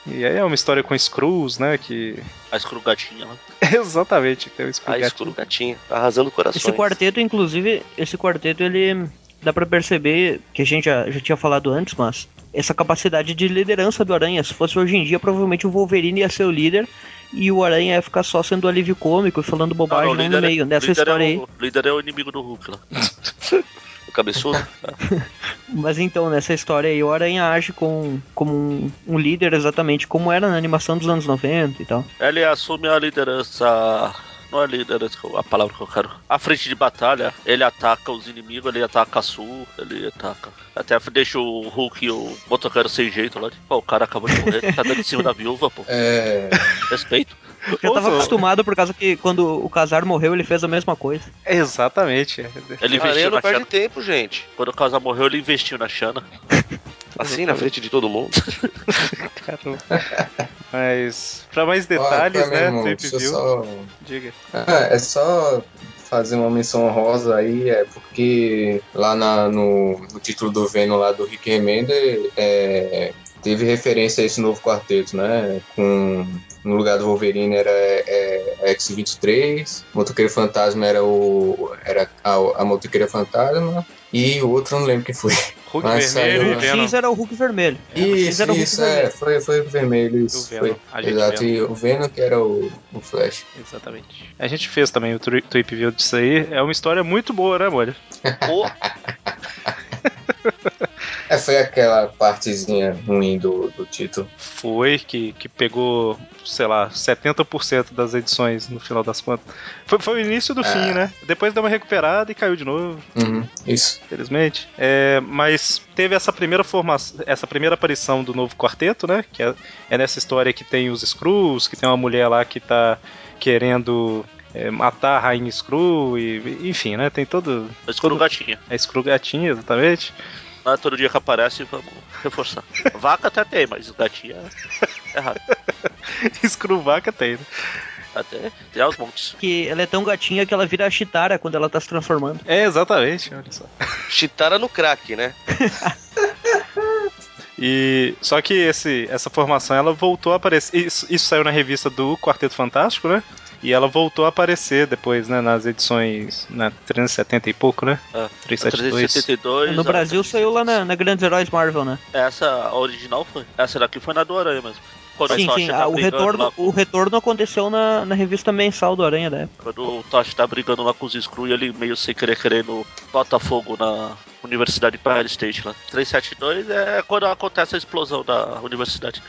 E aí é uma história com Screws, né? Que. A escrugatinha lá. *laughs* Exatamente, tem o A Screw gatinha, arrasando corações. Esse quarteto, inclusive, esse quarteto, ele dá pra perceber que a gente já, já tinha falado antes, mas essa capacidade de liderança do Aranha. Se fosse hoje em dia, provavelmente o Wolverine ia ser o líder e o Aranha ia ficar só sendo alívio cômico e falando bobagem Não, não, lá no meio. Nessa líder história é aí. o, líder é o inimigo do Hulk lá. *laughs* O cabeçudo? *laughs* Mas então, nessa história aí, o Aranha age com, como um, um líder exatamente como era na animação dos anos 90 e tal. Ele assume a liderança. Não é liderança, a palavra que eu quero. A frente de batalha, ele ataca os inimigos, ele ataca a Sul, ele ataca. Até deixa o Hulk e o motoqueiro sem jeito lá. Pô, o cara acabou de morrer, tá dando em cima da viúva, pô. É, Respeito. Já tava acostumado por causa que quando o Casar morreu, ele fez a mesma coisa. Exatamente. é. Ele A areia investiu não na perde Xana. tempo, gente. Quando o Casar morreu, ele investiu na Xana. Assim, na frente de todo mundo. *laughs* Caramba. Mas, pra mais detalhes, pra mim, né? View, só diga. Ah, é só fazer uma menção honrosa aí, é porque lá na- no, no título do Venom lá do Rick Remender é, teve referência a esse novo quarteto, né? Com no lugar do Wolverine era é, é, X-23, Motoqueiro Fantasma era o era a, a Motoqueira Fantasma e o outro eu não lembro quem foi. Hulk Mas vermelho saiu- e O. X era o Hulk vermelho. O X Isso, era o Hulk isso, é, vermelho. foi, foi o vermelho, isso, O Venom, foi. Exato, Venom. e o Venom que era o, o Flash. Exatamente. A gente fez também o Tweep View disso aí. É uma história muito boa, né, Molho? *laughs* É, foi aquela partezinha ruim do, do título. Foi, que, que pegou, sei lá, 70% das edições no final das contas. Foi, foi o início do Ah. fim, né? Depois deu uma recuperada e caiu de novo, Uhum, isso. infelizmente. É, mas teve essa primeira formação, essa primeira aparição do novo quarteto, né? Que é, é nessa história que tem os Screws, que tem uma mulher lá que tá querendo é, matar a Rainha Screw, e, enfim, né? Tem todo. a escrugatinha. A Screw gatinha, exatamente. Não é todo dia que aparece, vamos reforçar. *laughs* Vaca até tem, mas gatinha é raro. Screw *laughs* vaca tem, né? Até tem aos montes. Que ela é tão gatinha que ela vira a Chitara quando ela tá se transformando. É, exatamente, olha só. Chitara no crack, né? *laughs* E só que esse, essa formação ela voltou a aparecer. Isso, isso saiu na revista do Quarteto Fantástico, né? E ela voltou a aparecer depois, né? Nas edições na 370 e pouco, né? Ah, 372. 372. no Brasil 372. saiu lá na, na Grandes Heróis Marvel, né? Essa a original foi. Essa daqui foi na do Aranha mesmo. Quando sim, o sim. tá ah, o, brigando retorno, lá o retorno aconteceu na, na revista mensal do Aranha da época. Quando o Tocha tá brigando lá com os Screw e ele meio sem querer querendo bota fogo na Universidade Empire State lá. 372 é quando acontece a explosão da universidade.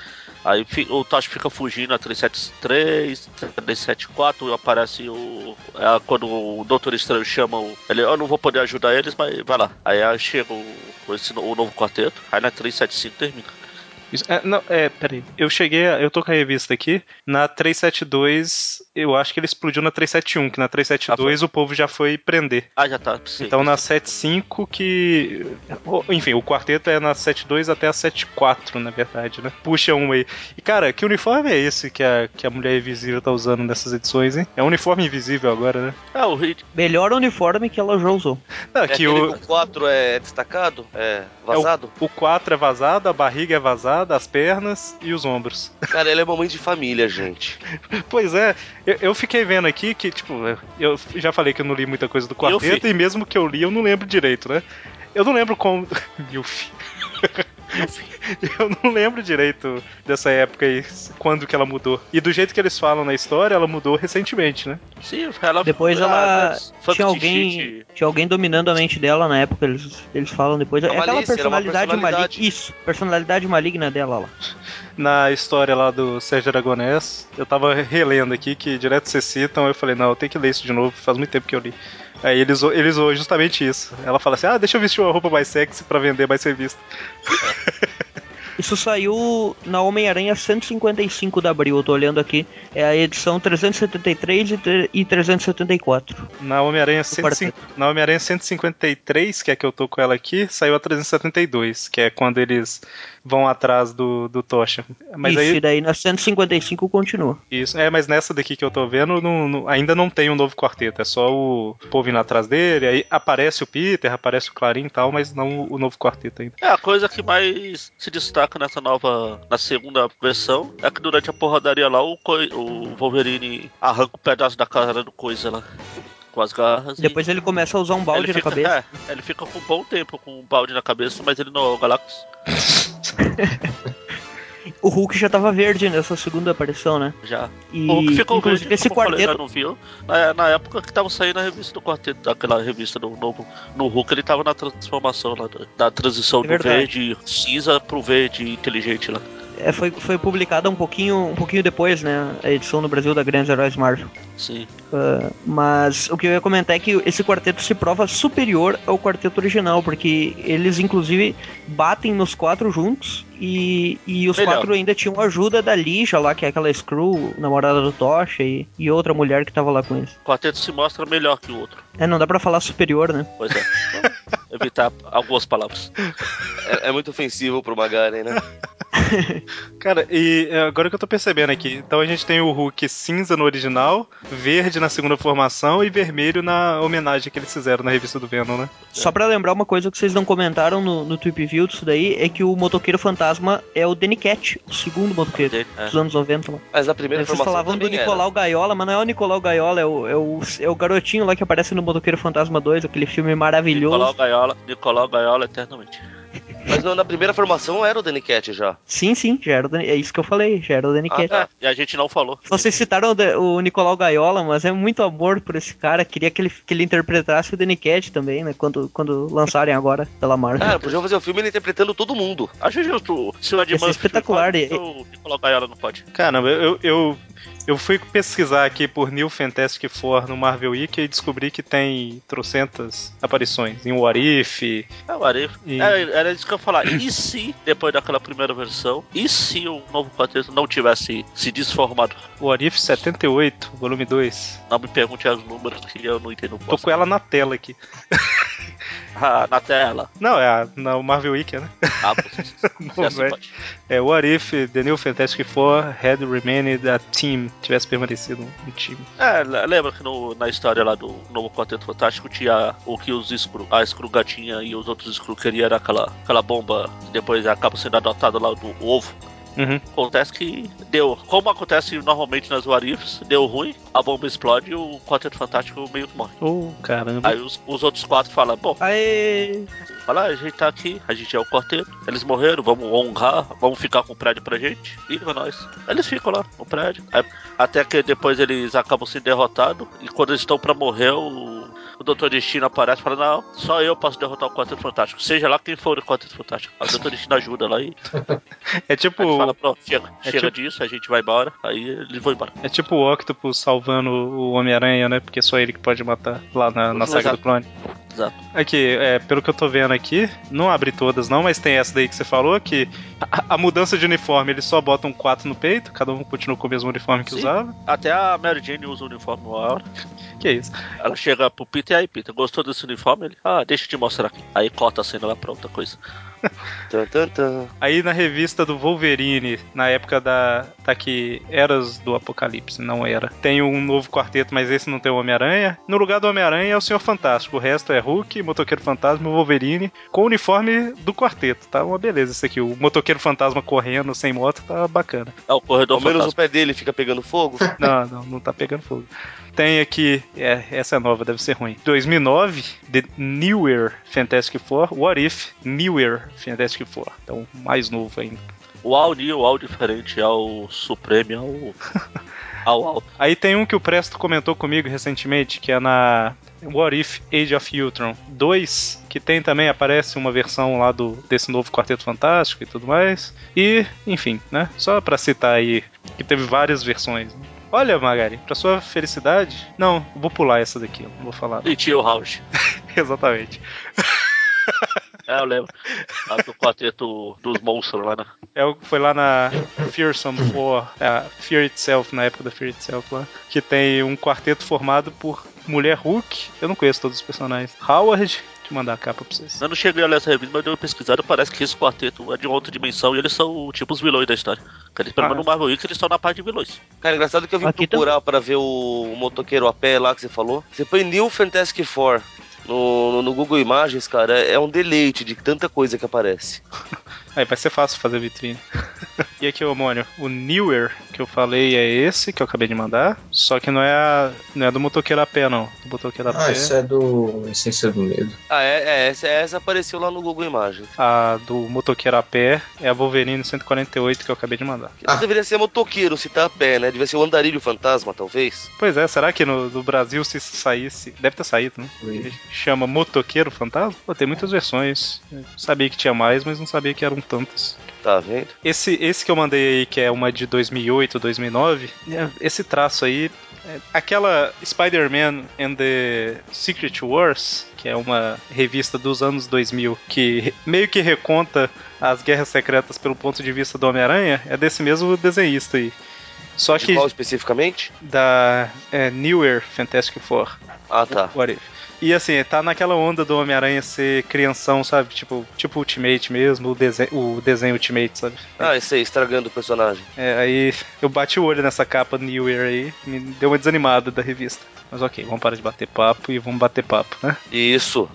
Aí o Tocha fica fugindo a 373, 374, aparece o. É quando o Doutor Estranho chama o. Ele, eu não vou poder ajudar eles, mas vai lá. Aí aí chega o, esse, o novo quarteto, aí na 375 termina. Isso- é, não, é, peraí. Eu cheguei, eu tô com a revista aqui. Na 372, eu acho que ele explodiu na 371, que na 372 o povo já foi prender. Ah, já tá. sim. Então na 75 que. o- Enfim, o quarteto é na 72 até a 74, na verdade, né? Puxa um aí. E cara, que uniforme é esse que a, que a mulher invisível tá usando nessas edições, hein? É um uniforme invisível agora, né? É, o Reed. Melhor uniforme que ela já usou. Não, É que o, que o 4 é destacado? É vazado? o 4 é vazado, a barriga é vazada, as pernas e os ombros. Cara, ela é mamãe de família, gente. *laughs* Pois é, eu, eu fiquei vendo aqui que, tipo, eu já falei que eu não li muita coisa do quarteto, e mesmo que eu li, eu não lembro direito, né? Eu não lembro como. *laughs* Milf. *laughs* Eu não lembro direito dessa época aí, quando que ela mudou. E do jeito que eles falam na história, ela mudou recentemente, né? Sim, ela Depois ah, ela funk tinha alguém, shit. tinha alguém dominando a mente dela na época, eles, eles falam depois. É aquela malícia, uma personalidade maligna. personalidade. Isso, personalidade maligna dela lá. *laughs* Na história lá do Sérgio Aragonés, eu tava relendo aqui que direto vocês citam, eu falei, não, eu tenho que ler isso de novo, faz muito tempo que eu li. Aí eles, eles usam justamente isso. Ela fala assim: ah, deixa eu vestir uma roupa mais sexy pra vender mais revista. Isso saiu na Homem-Aranha 155 de abril, eu tô olhando aqui. É a edição 373 e tre- e 374. Na Homem-Aranha quarteto. 105 na Homem-Aranha 153, que é que eu tô com ela aqui, saiu a 372, que é quando eles vão atrás do, do Tocha. Mas Isso, aí. e daí na 155 continua. Isso, é, mas nessa daqui que eu tô vendo, não- não- ainda não tem um novo quarteto, é só o povo indo atrás dele, aí aparece o Peter, aparece o Clarim e tal, mas não o novo quarteto ainda. É, a coisa que mais se destaca nessa nova, na segunda versão, é que durante a porradaria lá, o, o Wolverine arranca um pedaço da cara do coisa lá, com as garras. e- Depois ele começa a usar um balde ele na fica, cabeça. É, ele fica com um bom tempo com um balde na cabeça, mas ele não é o Galactus. *laughs* O Hulk já tava verde nessa segunda aparição, né? Já. E o que ficou inclusive verde, esse quarteto já não viu. Na, na época que tava saindo a revista do quarteto, aquela revista do novo. No Hulk ele tava na transformação lá, da, da transição É do verde cinza pro verde inteligente lá. É, foi, foi publicada um pouquinho, um pouquinho depois, né? A edição no Brasil da Grandes Heróis Marvel. Sim. Ah, mas o que eu ia comentar é que esse quarteto se prova superior ao quarteto original, porque eles inclusive batem nos quatro juntos e, e os Melhor. quatro ainda tinham ajuda da Lixa lá, que é aquela Screw, namorada do Tocha, e, e outra mulher que tava lá com eles. O quarteto se mostra melhor que o outro. É, não dá pra falar superior, né? Pois é. Evitar algumas palavras. É, é muito ofensivo pro Magaren, né? *laughs* Cara, e é, agora que eu tô percebendo aqui, então a gente tem o Hulk cinza no original, verde na segunda formação e vermelho na homenagem que eles fizeram na revista do Venom, né? Só pra lembrar uma coisa que vocês não comentaram no, no Tweep View disso daí, é que o motoqueiro fantasma é o Danny Cat, o segundo motoqueiro É. dos anos 90 lá. Mas na primeira Vocês formação falavam do também era. Nicolau Gaiola, mas não é o Nicolau Gaiola, é o, é o, é o garotinho lá que aparece no Motoqueiro Fantasma 2, aquele filme maravilhoso. Nicolau Gaiola, Nicolau Gaiola eternamente. Mas não, na primeira formação era o Danny Cat já. Sim, sim, já era o Danny, é isso que eu falei, já era o Danny Ah, Cat. tá. E a gente não falou. Vocês citaram o, o Nicolau Gaiola, mas é muito amor por esse cara. Queria que ele, que ele interpretasse o Danny Cat também, né? Quando, quando lançarem agora pela Marvel. Cara, podia fazer o filme ele interpretando todo mundo. A gente, o- se o Ed Ia ser Murphy espetacular, fala, e- O Nicolau Gaiola não pode. Caramba, eu, eu, eu fui pesquisar aqui por New Fantastic Four no Marvel Wiki e descobri que tem trocentas aparições em What If. É o Arif. E- É, era isso que eu ia falar. E se, depois daquela primeira versão, e se o novo quarteto não tivesse se desformado? What If 78, volume 2. Não me pergunte os números que eu não entendo. Tô com ela na tela aqui. Ah, na tela. Não, é a, na Marvel Wiki, né? Ah, Não, *laughs* é. É What If The New Fantastic Four had remained a team, tivesse permanecido um time. É, le- lembra que no- na história lá do novo Quarteto Fantástico tinha o que os Skru, a Skru gatinha e os outros Skru queriam era aquela, aquela bomba que depois acaba sendo adotada lá do ovo. Uhum. Acontece que deu, como acontece normalmente nas Warifs, deu ruim, a bomba explode e o Quarteto Fantástico meio que morre. Oh, caramba. Aí os, os outros quatro falam, bom, Aê! fala, a gente tá aqui, a gente é o quarteto, eles morreram, vamos honrar, vamos ficar com o prédio pra gente, e pra nós. Eles ficam lá no prédio, Aí, até que depois eles acabam sendo derrotados, e quando eles estão pra morrer, o, o Doutor Destino aparece e fala, não, só eu posso derrotar o Quarteto Fantástico, seja lá quem for o Quarteto Fantástico. O Doutor Destino ajuda lá e *laughs* É tipo, fala, pronto, chega, é chega tipo- disso, a gente vai embora, aí eles vão embora. é tipo o Octopus salvando o Homem-Aranha, né? Porque só ele que pode matar lá na, na saga Exato. do clone. Exato. Aqui, é, pelo que eu tô vendo aqui, não abre todas não, mas tem essa daí que você falou, que a, a mudança de uniforme, eles só botam quatro no peito, cada um continua com o mesmo uniforme que Sim. usava. Até a Mary Jane usa o uniforme uma hora. Que é isso? Ela chega pro Peter e aí, Peter, gostou desse uniforme? Ele, ah, deixa eu te mostrar aqui. Aí corta a cena lá pra outra coisa. Aí na revista do Wolverine, na época da. Tá aqui, Eras do Apocalipse, não era. Tem um novo quarteto, mas esse não tem o Homem-Aranha. No lugar do Homem-Aranha é o Senhor Fantástico. O resto é Hulk, Motoqueiro Fantasma e Wolverine, com o uniforme do quarteto. Tá uma beleza isso aqui. O Motoqueiro Fantasma correndo sem moto tá bacana. É o corredor Ao menos o pé dele fica pegando fogo. Não, não, não tá pegando fogo. Tem aqui, é, essa é nova, deve ser ruim. 2009, The Newer Fantastic Four. What If Newer Fantastic Four. Então, mais novo ainda. O Al New, o Al diferente, ao Supreme, ao. *laughs* ao Al. Aí tem um que o Presto comentou comigo recentemente, que é na What If Age of Ultron 2, que tem também, aparece uma versão lá do, desse novo Quarteto Fantástico e tudo mais. E, enfim, né? Só pra citar aí, que teve várias versões. né? Olha, Magari, pra sua felicidade. Não, vou pular essa daqui, não vou falar. E tio House. *laughs* Exatamente. É, eu lembro. Lá do quarteto dos monstros lá, né? É, o- foi lá na Fearsome Four, é, Fear Itself, na época da Fear Itself lá, que tem um quarteto formado por Mulher Hulk. Eu não conheço todos os personagens. Howard, eu mandar a capa pra vocês. Eu não cheguei a ler essa revista, mas deu uma pesquisada. Parece que esse quarteto é de outra dimensão e eles são tipo os vilões da história. Que Eles, pelo Ah. menos no Marvel Week, eles estão na parte de vilões. Cara, engraçado que eu vim Aqui procurar pra ver o, o motoqueiro a pé lá que você falou. Você põe New Fantastic Four no, no, no Google Imagens, cara, é um deleite de tanta coisa que aparece. *laughs* Aí vai ser fácil fazer vitrine. e aqui, ô Mônio, o Newer que eu falei é esse que eu acabei de mandar, só que não é, a, não é do motoqueiro a pé, não. Do motoqueiro a Ah, pé. isso é do Essência do Medo. Ah, é, é essa, essa apareceu lá no Google Imagens. A do motoqueiro a pé é a Wolverine 148 que eu acabei de mandar. Não deveria ser motoqueiro se tá a pé, né? Devia ser o andarilho fantasma, talvez. Pois é, será que no, no Brasil se saísse. Deve ter saído, né? Chama Motoqueiro Fantasma? Pô, tem muitas versões. Eu sabia que tinha mais, mas não sabia que eram tantas. Tá vendo? Esse, esse que eu mandei aí, que é uma de 2008, 2009, é, esse traço aí. é aquela Spider-Man and the Secret Wars, que é uma revista dos anos 2000, que meio que reconta as guerras secretas pelo ponto de vista do Homem-Aranha, é desse mesmo desenhista aí. Só De que qual especificamente? da é, Newer Fantastic Four. Ah, tá. What If. E assim, tá naquela onda do Homem-Aranha ser crianção, sabe? Tipo, tipo Ultimate mesmo, o desenho, o desenho Ultimate, sabe? Ah, esse aí, estragando o personagem. É, aí eu bati o olho nessa capa New Year aí, me deu uma desanimada da revista. Mas ok, vamos parar de bater papo e vamos bater papo, né? Isso.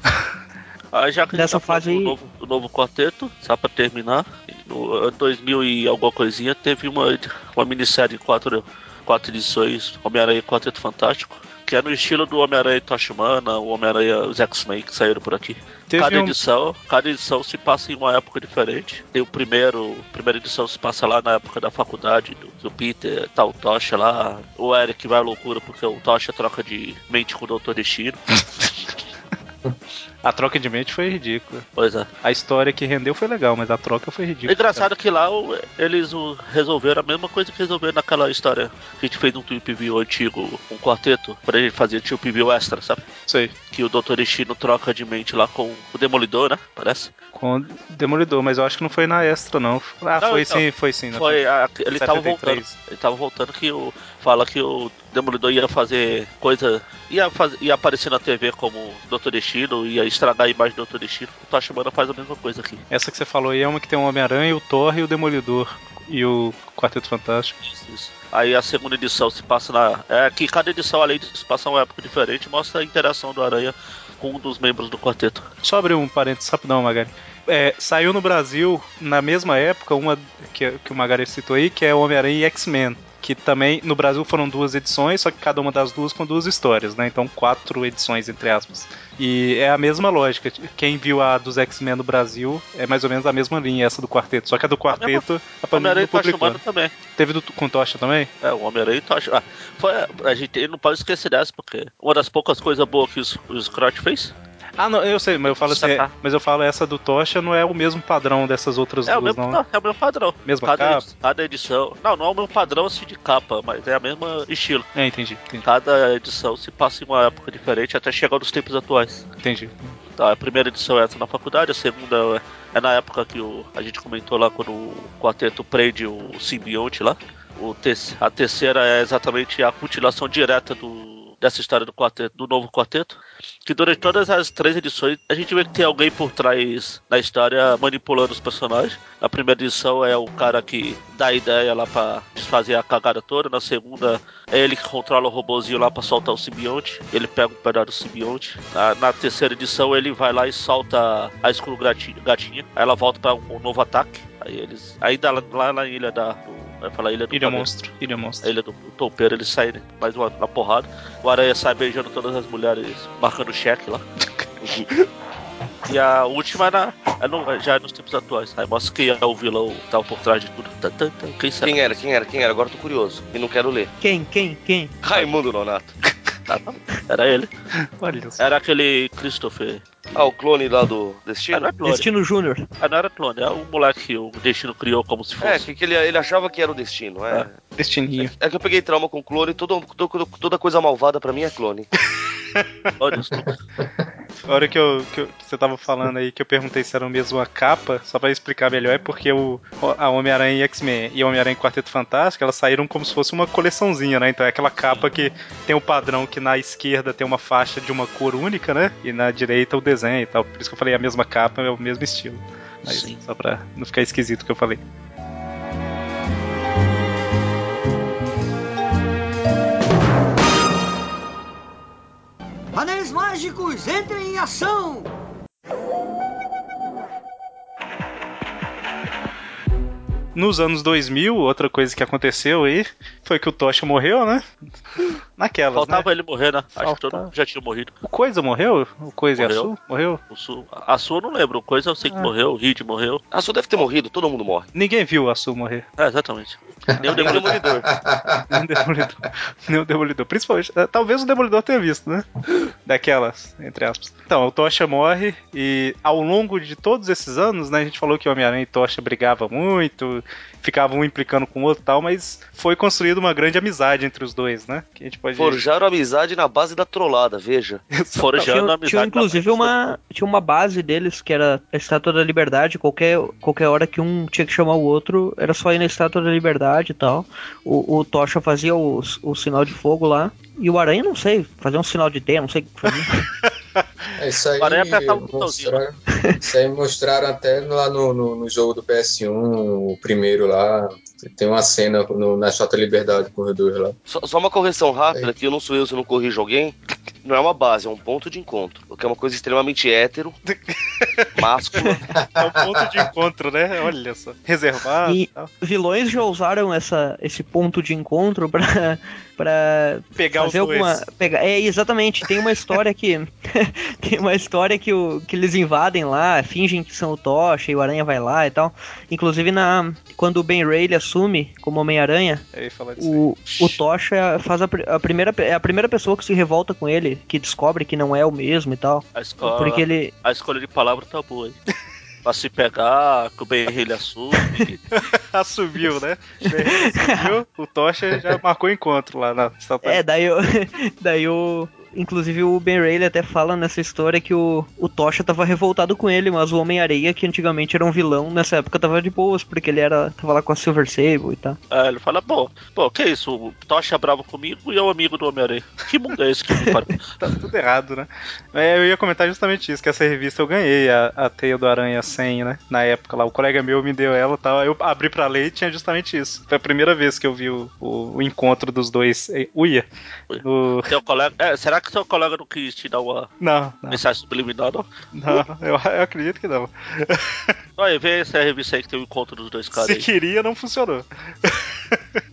Aí *laughs* já que a gente Dessa tá fase aí- do novo, do novo quarteto, só pra terminar, no ano 2000 e alguma coisinha, teve uma, uma minissérie de quatro, quatro edições, Homem-Aranha e Quarteto Fantástico, que é no estilo do Homem-Aranha Toshimana, o Homem-Aranha os X-Men que saíram por aqui. Teve cada um- edição, cada edição se passa em uma época diferente. Tem o primeiro, a primeira edição se passa lá na época da faculdade, do, do Peter, tá o Tocha lá, o Eric vai à loucura porque o Tocha troca de mente com o Dr. Destino. *laughs* A troca de mente foi ridícula. Pois é. A história que rendeu foi legal, mas a troca foi É ridícula. engraçado que lá o- eles o, resolveram a mesma coisa que resolveram naquela história que a gente fez no Tweep View antigo, um quarteto, quando a gente fazia Tweep View extra, sabe? Sei. Que o Dr. Destino troca de mente lá com o Demolidor, né? Parece. Com Demolidor, mas eu acho que não foi na extra, não. Ah, Não, foi então, sim, foi sim. Foi, a- ele tava 73. voltando. Ele tava voltando que o. Fala que o Demolidor ia fazer coisa. Ia, fazer, ia aparecer na TV como Dr. Destino, ia estragar a imagem do Dr. Destino. O Tocha Humana faz a mesma coisa aqui. Essa que você falou aí é uma que tem o Homem-Aranha, o Thor e o Demolidor. E o Quarteto Fantástico. Isso, isso. Aí a segunda edição se passa na. É que cada edição, além de se passar uma época diferente, mostra a interação do Aranha com um dos membros do quarteto. Só abrir um parênteses rapidão, Magari. É, saiu no Brasil, na mesma época, uma que, que o Magari citou aí, que é o Homem-Aranha e X-Men. Que também, no Brasil foram duas edições, só que cada uma das duas com duas histórias, né? Então, quatro edições, entre aspas. E é a mesma lógica. Quem viu a dos X-Men no Brasil é mais ou menos a mesma linha, essa do quarteto. Só que a do quarteto, a Panini não e Tocha publicou. Humana também. Teve do, com Tocha também? É, o Homem-Aranha e Tocha. Ah, foi, a gente não pode esquecer dessa, porque uma das poucas coisas boas que os- o Scrot fez Ah, não, eu sei, mas eu falo assim, mas eu falo essa do Tocha não é o mesmo padrão dessas outras É duas, mesmo, não. não, é o mesmo padrão. Mesma cada, capa? edi- cada edição. Não, não é o mesmo padrão assim de capa, mas é a mesma estilo. É, entendi, entendi, Cada edição se passa em uma época diferente até chegar nos tempos atuais. entendi. Tá, a primeira edição é essa na faculdade, a segunda é na época que o, a gente comentou lá quando o quarteto prende o simbionte lá. O te- a terceira é exatamente a continuação direta do, dessa história do quarteto, do novo quarteto. Que durante todas as três edições a gente vê que tem alguém por trás da história manipulando os personagens. Na primeira edição é o cara que dá a ideia lá pra desfazer a cagada toda. Na segunda é ele que controla o robozinho lá pra soltar o simbionte. Ele pega um pedaço do simbionte. Na, na terceira edição ele vai lá e solta a escuro gatinha. Aí ela volta um, um novo ataque. Aí eles. Ainda lá, lá na ilha da. Do, vai falar ilha do. Ilha. Monstro. Ilha Monstro. A ilha do, do toupeiro, eles saem mais uma, na porrada. O Aranha sai beijando todas as mulheres, marcando cheque lá. *laughs* E a última é, na, é no- já é nos tempos atuais. Aí mostra quem é o vilão que tava por trás de tudo. Quem será? Quem era? Quem era? Quem era? Agora eu tô curioso. E não quero ler. Quem, quem, quem? Raimundo Nonato. *laughs* Ah. *laughs* Era ele. Olha só. Era aquele Christopher. Ah, o clone lá do Ah, Destino? não é clone. Destino Júnior. Ah, não era clone. É o moleque que o Destino criou como se É, fosse. que, que ele, ele achava que era o Destino. É, Destininho. é que eu peguei trauma com clone e todo, todo- toda coisa malvada pra mim é clone. *laughs* A hora que, eu, que, eu- que você tava falando aí, que eu perguntei se era mesmo a capa, só pra explicar melhor, é porque o, a Homem-Aranha e X-Men e Homem-Aranha e Quarteto Fantástico, elas saíram como se fosse uma coleçãozinha, né? Então é aquela capa que tem o padrão que na esquerda tem uma faixa de uma cor única, né? E na direita o desenho e tal. Por isso que eu falei a mesma capa, é o mesmo estilo. Mas Sim. só pra não ficar esquisito o que eu falei. Mágicos, entrem em ação! Nos anos 2000, outra coisa que aconteceu aí foi que o Tocha morreu, né? Naquelas, Faltava né? ele morrer, né? Acho que todo mundo já tinha morrido. O Coisa morreu? O Coisa e a Morreu. Sul? Morreu? O Sul, a sua eu não lembro. Coisa eu sei Ah. que morreu, o Reed morreu. A Su deve ter morrido, todo mundo morre. Ninguém viu a Sul morrer. É, exatamente. Nem o *laughs* Demolidor. Nem o Demolidor. Nem o Demolidor. Principalmente. eh, Talvez o Demolidor tenha visto, né? Daquelas, entre aspas. Então, o Tocha morre e ao longo de todos esses anos, né? A gente falou que o Homem-Aranha e Tocha brigavam muito, ficavam um implicando com o outro e tal, mas foi construída uma grande amizade entre os dois, né? Que a gente pode. Forjaram amizade na base da trollada, veja. *laughs* Forjando a Tinha, amizade. tinha inclusive da- uma, tinha uma base deles que era a Estátua da Liberdade. Qualquer, qualquer hora que um tinha que chamar o outro, era só ir na Estátua da Liberdade e tal. O, o Tocha fazia o, o sinal de fogo lá. E o Aranha, não sei, fazia um sinal de D, não sei o que fazia. *laughs* *laughs* É, isso aí, o botãozinho. mostraram, isso aí mostraram até lá no, no, no jogo do PS1, o primeiro lá. Tem uma cena no, na Chota Liberdade com os dois lá. Só, só uma correção rápida, que eu não sou eu se eu não corrijo alguém. Não é uma base, é um ponto de encontro. O que é uma coisa extremamente hétero, *laughs* máscula. É um ponto de encontro, né? Olha só. Reservado e E tal. vilões já usaram essa, esse ponto de encontro pra, pra Pegar fazer os dois. alguma. Pegar, é, exatamente. Tem uma história que. *laughs* tem uma história que, o, que eles invadem lá, fingem que são o Tocha e o Aranha vai lá e tal. Inclusive, na, quando o Ben Reilly assume como falar disso. aí. o, o Tocha faz a, a primeira, é a primeira pessoa que se revolta com ele, que descobre que não é o mesmo e tal. A escola, Porque ele. a escolha de palavra tá boa aí. *laughs* pra se pegar, que o Ben ele assume. *laughs* Assumiu, né? Assumiu, o Tocha já marcou encontro lá na. É, daí eu, *laughs* daí o. Inclusive o Ben Reilly até fala nessa história que o, o Tocha tava revoltado com ele, mas o Homem-Areia, que antigamente era um vilão, nessa época tava de boas, porque ele era tava lá com a Silver Sable e tal. Aí ele fala, pô, pô, que isso? O Tocha bravo comigo e é o amigo do Homem-Aranha. *laughs* Que mundo é esse que me? *laughs* Tá tudo errado, né? É, Eu ia comentar justamente isso, que essa revista eu ganhei, a, a Teia do Aranha 100, né? Na época lá, o colega meu me deu ela e tal, aí eu abri pra ler e tinha justamente isso. Foi a primeira vez que eu vi o, o, o encontro dos dois, eh, uia, no... Teu colega. É, será que seu colega não quis te dar uma Não, não, mensagem subliminar, não? não eu, eu acredito que não. *laughs* Olha, vê essa revista aí que tem o encontro dos dois caras Se aí. queria, não funcionou. *laughs*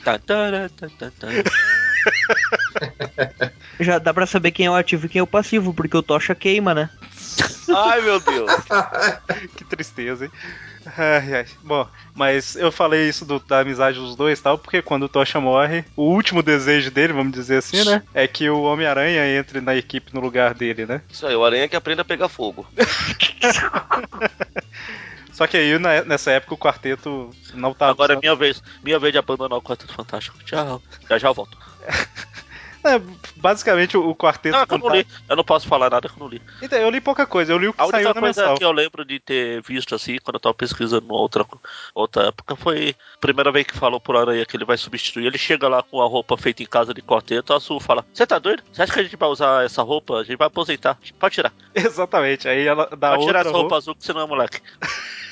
Tá, tá, tá, tá, tá. *laughs* Já dá pra saber quem é o ativo e quem é o passivo, porque o Tocha queima, né? Ai, meu Deus. que tristeza, hein? Ai, ai. Bom, mas eu falei isso do- da amizade dos dois e tal, porque quando o Tocha morre, o último desejo dele, vamos dizer assim, né? É que o Homem-Aranha entre na equipe no lugar dele, né? Isso aí, o aranha que aprende a pegar fogo. *laughs* Só que aí na- nessa época o quarteto não tava. Agora é minha vez. Minha vez de abandonar o Quarteto Fantástico. Tchau. Já já eu volto. *laughs* É, basicamente o, o quarteto. Não, eu não li. Eu não posso falar nada que eu não li. Então, eu li pouca coisa, eu li o que A saiu única na coisa mensal. que eu lembro de ter visto assim, quando eu tava pesquisando numa outra, outra época, foi a primeira vez que falou pro Aranha que ele vai substituir. Ele chega lá com a roupa feita em casa de quarteto, a Su fala: Você tá doido? Você acha que a gente vai usar essa roupa? A gente vai aposentar. Pode tirar. *laughs* Exatamente, aí ela dá Pode tirar outra essa roupa roupa. azul que você não é moleque. *laughs*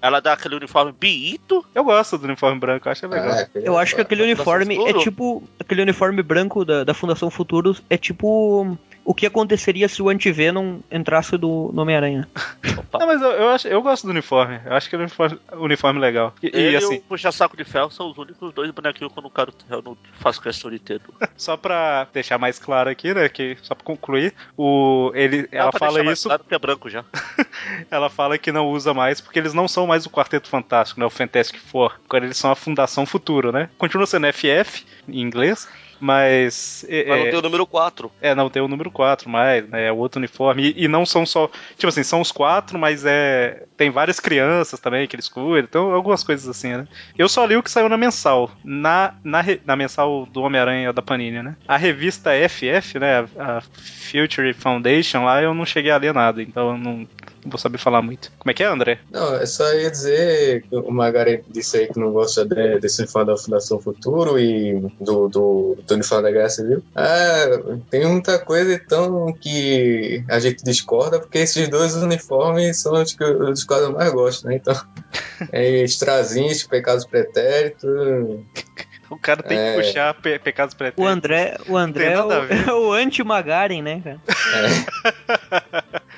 Ela dá aquele uniforme biito. Eu gosto do uniforme branco, eu acho legal. É, Eu acho que aquele uniforme é tipo. Aquele uniforme branco da, da Fundação Futuros é tipo o que aconteceria se o Anti-Venom entrasse do no Homem-Aranha. *laughs* Não, mas eu, eu, acho, eu gosto do uniforme. Eu acho que é um uniforme, uniforme legal. E, e, Ele e assim, o puxa-saco de ferro são os únicos dois bonequinhos que eu não quero. Eu não faço questão de ter. *laughs* só pra deixar mais claro aqui, né? Que, só pra concluir, o, ele, ela Dá pra fala isso. claro que é branco já. *laughs* Ela fala que não usa mais porque eles não são mais o Quarteto Fantástico, né? O Fantastic Four. Agora eles são a Fundação Futuro, né? Continua sendo FF em inglês, mas. É, Mas não é- tem o número 4. é, não tem o número 4 mais, né? É o outro uniforme. E, e não são só. Tipo assim, são os quatro, mas é. Tem várias crianças também que eles cuidam. Então, algumas coisas assim, né? Eu só li o que saiu na mensal. Na, na, na mensal do Homem-Aranha da Panini, né? A revista FF, né? A, a Future Foundation lá, eu não cheguei a ler nada. Então eu não vou saber falar muito. Como é que é, André? Não, é só ia dizer que o Magari disse aí que não gosta de- desse uniforme da Fundação Futuro e do, do, do uniforme da Guerra Civil. Ah, tem muita coisa então que a gente discorda, porque esses dois uniformes são os que eu, eu mais gosto, né? Então, *laughs* é Pecados Pretéritos. O cara tem É. que puxar pe pecados O pretéritos. André, o André é o, *laughs* é o anti-Magaren, né, cara?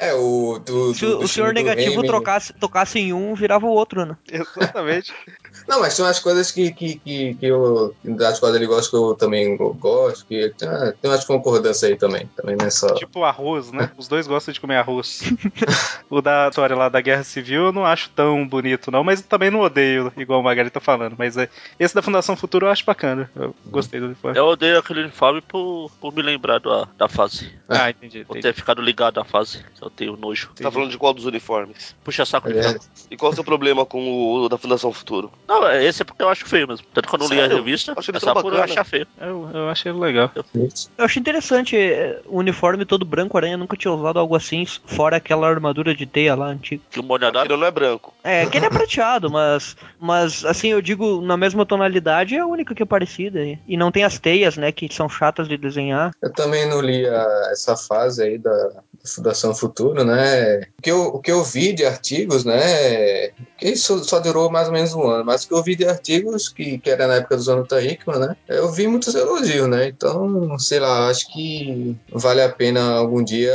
É, o do. Se do- o do senhor do negativo Raimi. trocasse, tocasse em um, virava o outro, né? Exatamente. *laughs* Não, mas tem umas coisas que, que, que, que eu. das quais ele gosta que eu também gosto, que tem, ah, tem umas concordâncias aí também. Também não é só. Tipo arroz, né? Os dois gostam de comer arroz. *laughs* o da história lá da Guerra Civil eu não acho tão bonito, não, mas também não odeio, igual o Magari tá falando. Mas é, esse da Fundação Futuro eu acho bacana. Eu gostei do uniforme. Eu odeio aquele uniforme por, por me lembrar da, da fase. Ah, entendi. Por entendi. ter ficado ligado à fase. Eu tenho nojo. Tá falando de qual dos uniformes? Puxa saco de É. E qual é o seu problema com o, o da Fundação Futuro? Não, é- esse é porque eu acho feio mesmo. Tanto que eu não li a revista, Acho ele é só por eu achar feio. Eu, eu achei legal. Eu achei interessante é, o uniforme todo branco, Aranha nunca tinha usado algo assim, fora aquela armadura de teia lá antiga. Que o molhadado. Aquilo não é branco. É, que ele é prateado, mas, mas assim, eu digo, na mesma tonalidade é a única que é parecida. E, e não tem as teias, né, que são chatas de desenhar. Eu também não li a- essa fase aí da Fundação Futuro, né? O que, eu, o que eu vi de artigos, né? Que isso só durou mais ou menos um ano, mas o que eu vi de artigos, que, que era na época do Jonathan Hickman, né? Eu vi muitos elogios, né? Então, sei lá, acho que vale a pena algum dia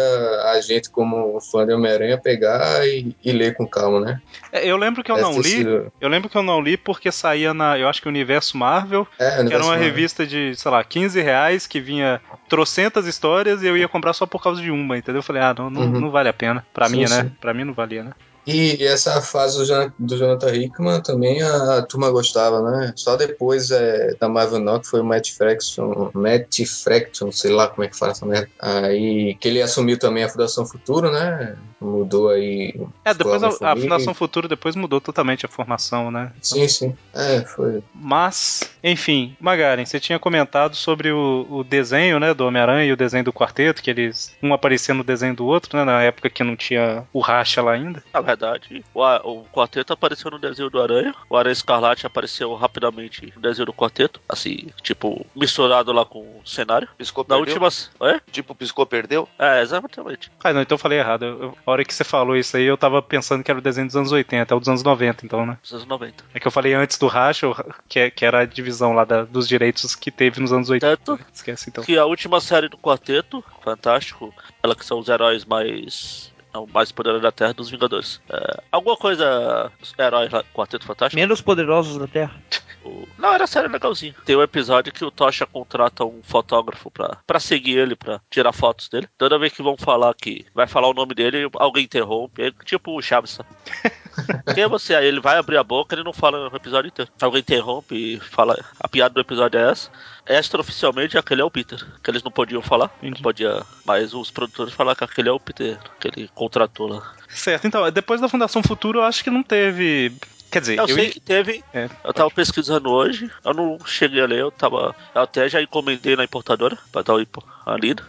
a gente, como fã de Homem-Aranha, pegar e, e ler com calma, né? É, Eu lembro que eu não Deve ter li. sido- Eu lembro que eu não li porque saía na. Eu acho que Universo Marvel, É, que era Universo uma Marvel. revista de, sei lá, 15 reais que vinha trocentas histórias e eu ia comprar só por causa de uma, entendeu? Eu falei, ah, não, não, Uhum. não vale a pena. Pra Sim, mim, né? sim. Pra mim não valia, né? E essa fase do, Jon- do Jonathan Hickman também a, a turma gostava, né? Só depois é, da Marvel Now, que foi o Matt Fraction, Matt Fraction, sei lá como é que fala essa merda. Aí que ele assumiu também a Fundação Futuro, né? Mudou aí. É, depois a, a. Fundação Futuro depois mudou totalmente a formação, né? Sim, sim. É, foi. Mas, enfim, Magaren, você tinha comentado sobre o, o desenho, né, do Homem-Aranha e o desenho do quarteto, que eles um aparecia no desenho do outro, né, na época que não tinha o racha lá ainda. Na verdade, o, o quarteto apareceu no desenho do Aranha. O Aranha Escarlate apareceu rapidamente no desenho do quarteto. Assim, tipo, misturado lá com o cenário. Piscou, Na perdeu? última. É? Tipo, piscou, perdeu? É, exatamente. Ah, não, então eu falei errado. Eu- eu- a hora que você falou isso aí, eu tava pensando que era o desenho dos anos 80, é o dos anos 90, então, né? Nos anos 90. É que eu falei antes do racha, que, é- que era a divisão lá da- dos direitos que teve nos anos 80. Tanto Esquece então. que a última série do quarteto, fantástico, ela que são os heróis mais. Não, mais poderosos da Terra dos Vingadores. É, alguma coisa. Heróis lá, Quarteto Fantástico? Menos poderosos da Terra. *laughs* O- Não, era série legalzinho. Tem um episódio que o Tocha contrata um fotógrafo pra, pra seguir ele, pra tirar fotos dele. Toda vez que vão falar que vai falar o nome dele, alguém interrompe. É tipo o Chaves? *laughs* Quem é você? Aí ele vai abrir a boca ele não fala no episódio inteiro. Alguém interrompe e fala. A piada do episódio é essa. Extraoficialmente, aquele é o Peter. Que eles não podiam falar. Não podia. Mas os produtores falaram que aquele é o Peter. Que ele contratou lá. Certo, então, depois da Fundação Futuro, eu acho que não teve. Quer dizer, Eu, eu sei ia- que teve. É, Eu tava pesquisando hoje, eu não cheguei a ler, eu tava. Eu até já encomendei na importadora pra dar uma lida.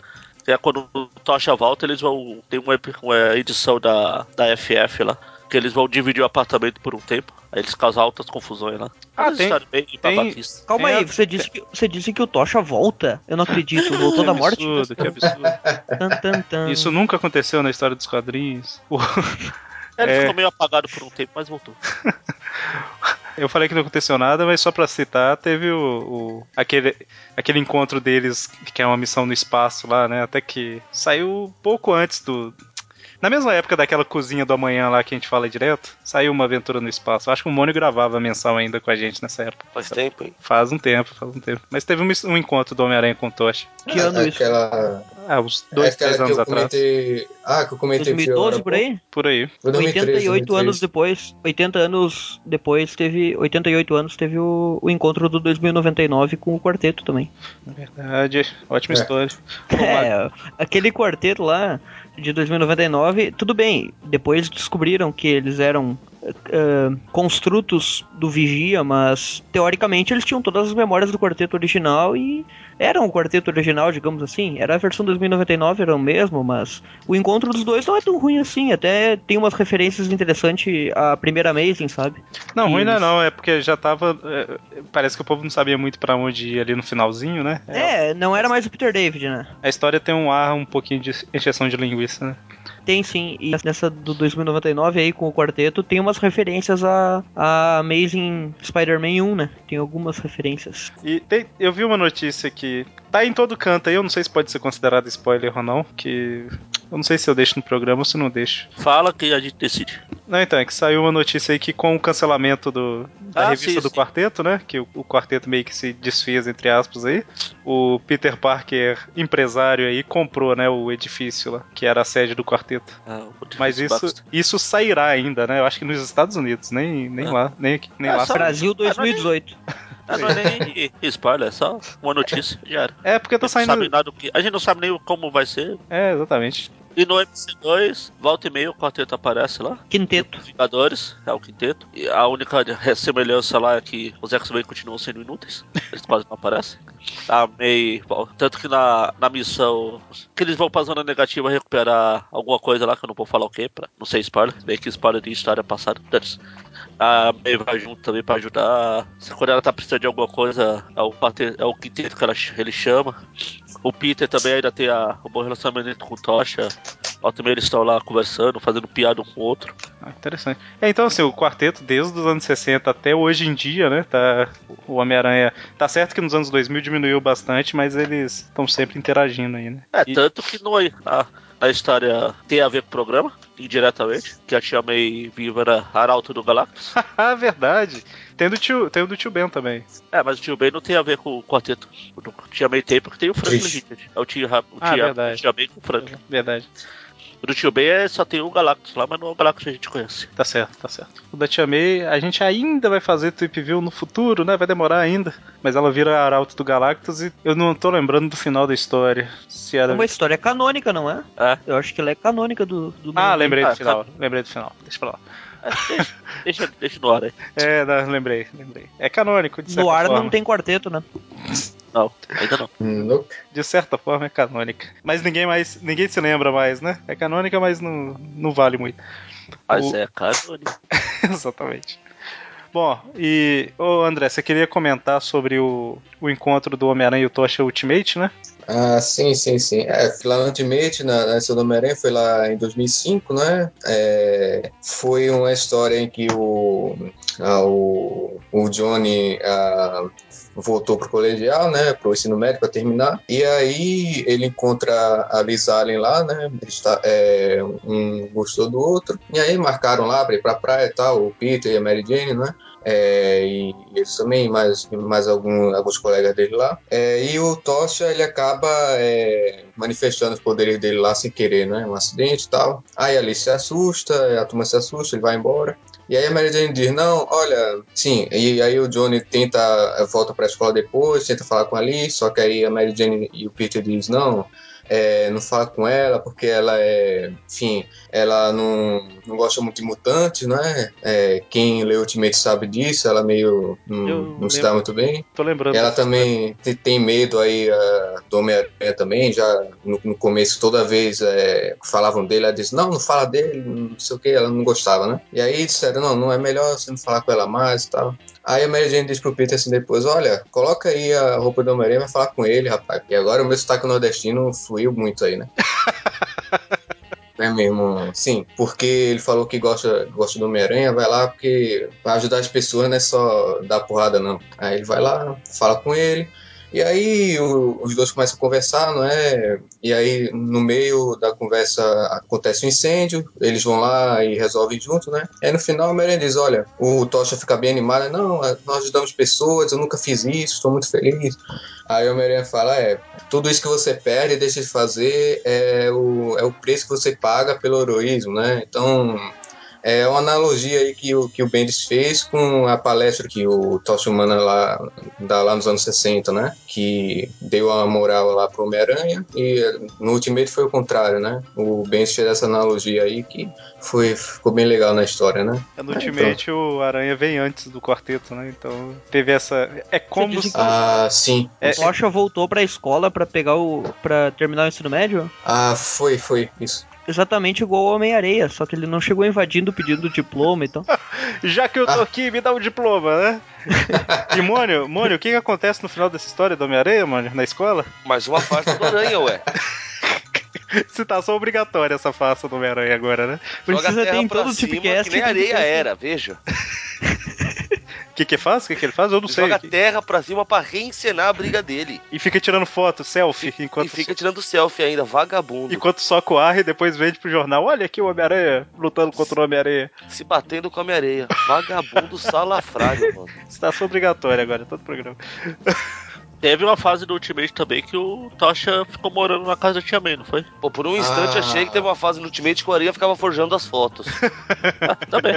E é quando o Tocha volta, eles vão. Tem uma, edição da, da FF lá. Que eles vão dividir o apartamento por um tempo. Aí eles causam altas confusões lá. Ah, tem- bem tem-. Calma É, aí, você disse, que, você disse que o Tocha volta? Eu não acredito, voltou *laughs* da morte? absurdo, que absurdo. Tan, tan, tan. Isso nunca aconteceu na história dos quadrinhos. O- Ele é. ficou meio apagado por um tempo, mas voltou. *laughs* Eu falei que não aconteceu nada, mas só pra citar, teve o, o- aquele, aquele encontro deles, que é uma missão no espaço lá, né? Até que saiu pouco antes do. Na mesma época daquela cozinha do amanhã lá que a gente fala direto, saiu uma aventura no espaço. Acho que o Mônio gravava mensal ainda com a gente nessa época. Faz tempo, hein? Faz um tempo, faz um tempo. Mas teve um, um encontro do Homem-Aranha com o Tocha. Que ano isso? Aquela, Ah, uns dois, é três que anos eu atrás. comentei. Ah, que eu comentei que 2012 agora por aí? Por aí. Foi 2013, 88 anos 2013. depois, 80 anos depois teve, 88 anos teve o, o encontro do 2099 com o quarteto também. Verdade, ótima É. história. *laughs* É, aquele quarteto lá de 2099, tudo bem. Depois descobriram que eles eram eh, construtos do Vigia, mas teoricamente eles tinham todas as memórias do quarteto original e eram o quarteto original, digamos assim. Era a versão 2099, era o mesmo, mas o encontro dos dois não é tão ruim assim. Até tem umas referências interessantes à primeira Amazing, sabe? Não, ruim não é Isso. não, é porque já tava. é, parece que o povo não sabia muito pra onde ir ali no finalzinho, né? É, não era mais o Peter David, né? A história tem um ar um pouquinho de encheção de linguiça, né? Tem sim, e nessa do 2099 aí com o quarteto tem umas referências a, a Amazing Spider-Man 1, né? Tem algumas referências. E tem- eu vi uma notícia que tá em todo canto aí, eu não sei se pode ser considerado spoiler ou não, que. Eu não sei se eu deixo no programa ou se não deixo. Fala que a gente decide. Não, então, é que saiu uma notícia aí que com o cancelamento do, da Ah, revista sim, do sim. quarteto, né? Que o, o quarteto meio que se desfez, entre aspas, aí. O Peter Parker, empresário aí, comprou, né, o edifício lá, que era a sede do quarteto. Ah, o Mas isso, Baxter. isso sairá ainda, né? Eu acho que nos Estados Unidos, nem, nem Ah. lá, nem, aqui- nem Ah, lá. só- Brasil 2018. Ah, não é nem spoiler, é só uma notícia, já era. É porque tá Não sabe saindo. nada do que. A gente não sabe nem como vai ser. É, exatamente. E no MC2, volta e meia, o quarteto aparece lá. Quinteto. Vingadores, é o quinteto. E a única semelhança lá é que os X-Men continuam sendo inúteis. Eles quase não aparecem. A May. bom, Tanto que na, na missão. Que eles vão pra zona negativa recuperar alguma coisa lá, que eu não vou falar o que, pra não ser spoiler. Bem que spoiler de história passada. A May vai junto também pra ajudar. Se quando ela tá precisando de alguma coisa, é o, quarteto, é o quinteto que ela, ele chama. O Peter também ainda tem a, o bom relacionamento com o Tocha. Ó, também eles estão lá conversando, fazendo piada um com o outro. Ah, interessante. É, então, assim, o quarteto, desde os anos 60 até hoje em dia, né? Tá, o Homem-Aranha. Tá certo que nos anos 2000 diminuiu bastante, mas eles estão sempre interagindo aí, né? É, E- tanto que na história tem a ver com o programa, indiretamente, que a Tia May viva era Arauto do Galactus. *laughs* Ah, verdade. Tem do tio, tem o do tio Ben também. é, mas o Tio Ben não tem a ver com o quarteto. O Tia May tem porque tem o Franklin. Richard. É o Tia, o Ah, tia, verdade. o tia May com o Franklin. Verdade. O do Tio é, só tem o Galactus lá, mas não é o Galactus que a gente conhece. Tá certo, tá certo. O da Tia May, a gente ainda vai fazer Trip View no futuro, né? Vai demorar ainda. Mas ela vira Arauto do Galactus e eu não tô lembrando do final da história. Se É era. uma história canônica, não é? É. Eu acho que ela é canônica do. do Ah, lembrei Ah, do final. Lembrei do final. Deixa pra lá. É, deixa, deixa, deixa no ar aí. *laughs* É, não, lembrei, lembrei. É canônico, de certa No ar forma. não tem quarteto, né? *laughs* Não, ainda não. Nope. De certa forma é canônica. Mas ninguém mais. Ninguém se lembra mais, né? É canônica, mas não, não vale muito. Mas O- é canônico. *laughs* Exatamente. Bom, e. Ô André, você queria comentar sobre o, o encontro do Homem-Aranha e o Tocha Ultimate, né? Ah, sim, sim, sim. É, lá Ultimate, na, na Essa do Homem-Aranha, foi lá em 2005, né? É, foi uma história em que o, ah, o, o Johnny ah, voltou pro colegial, né? Pro ensino médio para terminar. E aí ele encontra a Liz Allen lá, né? Eles tá, é, um gostou do outro. E aí marcaram lá para ir pra praia e tal, o Peter e a Mary Jane, né? É, e eles também, mais, mais algum, alguns colegas dele lá. É, e o Tocha, ele acaba é, manifestando os poderes dele lá sem querer, né? Um acidente e tal. Aí Alice se assusta, a turma se assusta, ele vai embora. E aí a Mary Jane diz, não, olha, sim, e aí o Johnny tenta, volta pra escola depois, tenta falar com a Alice, só que aí a Mary Jane e o Peter diz, não, é, não fala com ela, porque ela é, enfim, ela não, não gosta muito de mutantes, né? É, quem lê Ultimate sabe disso, ela meio não, se dá muito bem. Tô lembrando. Ela também te- tem medo aí ah, do Homem-Aranha também, já no, no começo, toda vez é, que falavam dele, ela disse, não, não fala dele, não sei o que, ela não gostava, né? E aí disseram, não, não é melhor você não falar com ela mais e tal. Aí a Mary Jane diz pro Peter assim depois, olha, coloca aí a roupa do Homem-Aranha e vai falar com ele, rapaz, porque agora o meu sotaque nordestino fluiu muito aí, né? *laughs* É mesmo, sim, porque ele falou que gosta, gosta do Homem-Aranha, vai lá porque vai ajudar as pessoas, não é só dar porrada, não. Aí ele vai lá, fala com ele, e aí o- os dois começam a conversar, não é? E aí no meio da conversa acontece um incêndio, eles vão lá e resolvem junto, né? Aí no final o Homem-Aranha diz, olha, o Tocha fica bem animado, não, nós ajudamos pessoas, eu nunca fiz isso, estou muito feliz. Aí o Homem-Aranha fala, é, tudo isso que você perde e deixa de fazer é o, é o preço que você paga pelo heroísmo, né? Então, é uma analogia aí que o, que o Bendis fez com a palestra que o Tocha Humana lá, dá lá nos anos 60, né? Que deu a moral lá pro Homem-Aranha e no Ultimate foi o contrário, né? O Bendis fez essa analogia aí que foi, ficou bem legal na história, né? No Ultimate o Aranha vem antes do quarteto, né? Então teve essa. É como se. Ah, sim. É, O Tocha voltou pra escola pra pegar o. para terminar o ensino médio? Ah, foi, foi, isso. Exatamente igual ao Homem-Areia, só que ele não chegou invadindo pedindo diploma e tal. *laughs* Já que eu tô aqui, me dá um diploma, né? *laughs* E Mônio, Mônio, o que, que acontece no final dessa história do Homem-Aranha, Mônio, na escola? Mais uma farsa do Aranha, ué. *laughs* Citação obrigatória essa farsa do Homem-Aranha agora, né? Precisa ter em todo cima, Tipcast. que nem areia era, veja. O que que faz? O que que ele faz? Eu não Ele sei. joga a terra pra cima pra reencenar a briga dele. E fica tirando foto, selfie, enquanto, E fica tirando selfie ainda, vagabundo. enquanto soca o ar e depois vende pro jornal. Olha aqui o Homem-Aranha lutando contra o Homem-Aranha. Se batendo com a areia. Vagabundo salafrário, *laughs* mano. Citação obrigatória agora, todo programa. *laughs* Teve uma fase do Ultimate também que o Tocha ficou morando na casa da Tia May, não foi? Pô, por um instante Ah. achei que teve uma fase no Ultimate que o Aranha ficava forjando as fotos. *laughs* Também.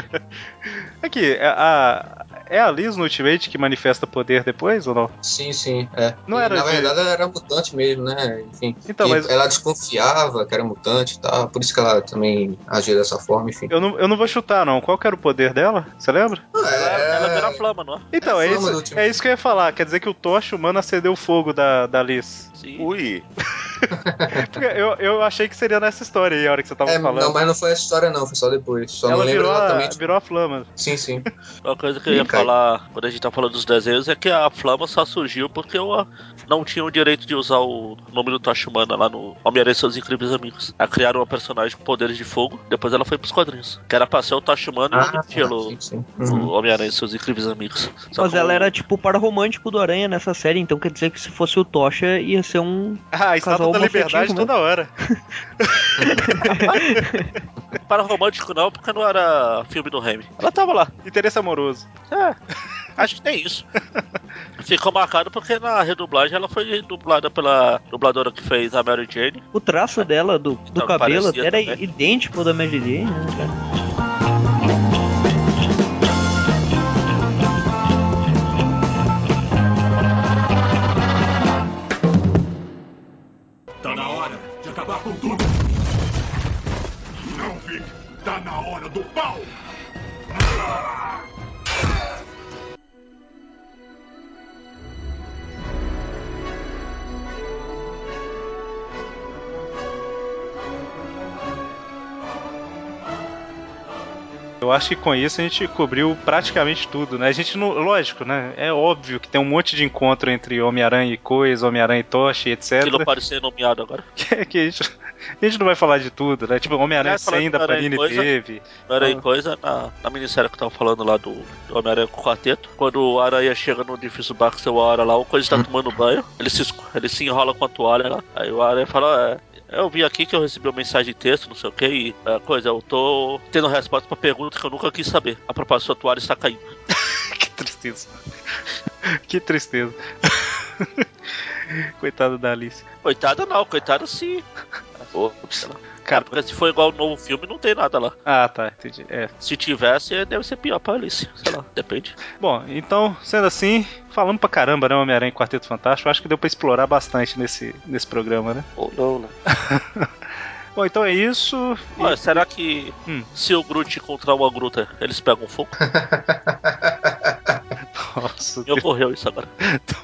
Aqui, é a, é a Liz no Ultimate que manifesta poder depois ou não? Sim, sim, é. Não E, era na de- verdade ela era mutante mesmo, né? Enfim. Então, mas- ela desconfiava que era mutante e tal, por isso que ela também agia dessa forma, enfim. Eu não, eu não vou chutar, não. Qual que era o poder dela? Você lembra? Ela, ela É, vira flama, não é? Então, É é, isso, é isso que eu ia falar. Quer dizer que o Tocha humano acendeu o fogo da, da Liz. Sim. Ui. *laughs* Porque eu, eu achei que seria nessa história aí, a hora que você tava é, falando. não, mas não foi essa história não, foi só depois. Só ela não lembro virou a, exatamente. virou a flama. Sim, sim. Uma coisa que eu Ih, ia cara. falar quando a gente tá falando dos desenhos é que a Flama só surgiu porque eu não tinha o direito de usar o nome do Tocha Humana lá no Homem-Aranha e seus incríveis amigos. Aí criaram uma personagem com poderes de fogo, depois ela foi pros quadrinhos. Que era pra ser o Tocha Humana e o Ah, estilo sim, sim. o Uhum. Homem-Aranha e seus incríveis amigos. Só Mas que ela o- era tipo o par romântico do Aranha nessa série, então quer dizer que se fosse o Tocha ia ser um. Ah, a estátua da liberdade homoafetivo, toda hora. *laughs* Para romântico não, porque não era filme do Remy. Ela tava lá. Interesse amoroso. É, acho que tem isso. Ficou marcado porque na redublagem ela foi dublada pela dubladora que fez a Mary Jane. O traço dela, do, do Não, cabelo, era também. idêntico ao da Mary Jane, né, cara? Acho que com isso a gente cobriu praticamente tudo, né? A gente não. Lógico, né? É óbvio que tem um monte de encontro entre Homem-Aranha e Coisa, Homem-Aranha e Tocha, etc. Pode ser nomeado agora. *laughs* Que, que a, gente, a gente não vai falar de tudo, né? Tipo, Homem-Aranha 100 da Panini Coisa. teve. Homem-Aranha Ah. e coisa na, na minissérie que eu tava falando lá do, do Homem-Aranha com o quarteto. Quando o Aranha chega no difícil Baxter uma hora lá, o Coisa tá tomando banho, ele se, ele se enrola com a toalha lá. Aí o Aranha fala: é, Eu vim aqui que eu recebi uma mensagem de texto, não sei o que, e é, coisa, eu tô tendo resposta pra pergunta que eu nunca quis saber. A propósito, sua toalha está caindo. *laughs* que tristeza. que tristeza. *laughs* Coitado da Alice. Coitada não, coitada se. *laughs* Ops. Cara, Porque se for igual o novo filme, não tem nada lá. ah, tá, entendi. É. Se tivesse, deve ser pior pra Alice. Sei lá, depende. Bom, então, sendo assim, falamos pra caramba, né? Homem-Aranha e Quarteto Fantástico. Acho que deu pra explorar bastante nesse, nesse programa, né? Ou não, né? *laughs* Bom, então é isso. E- Olha, será que Hum. se o Groot encontrar uma gruta, eles pegam fogo? *laughs* Nossa, Me ocorreu isso agora.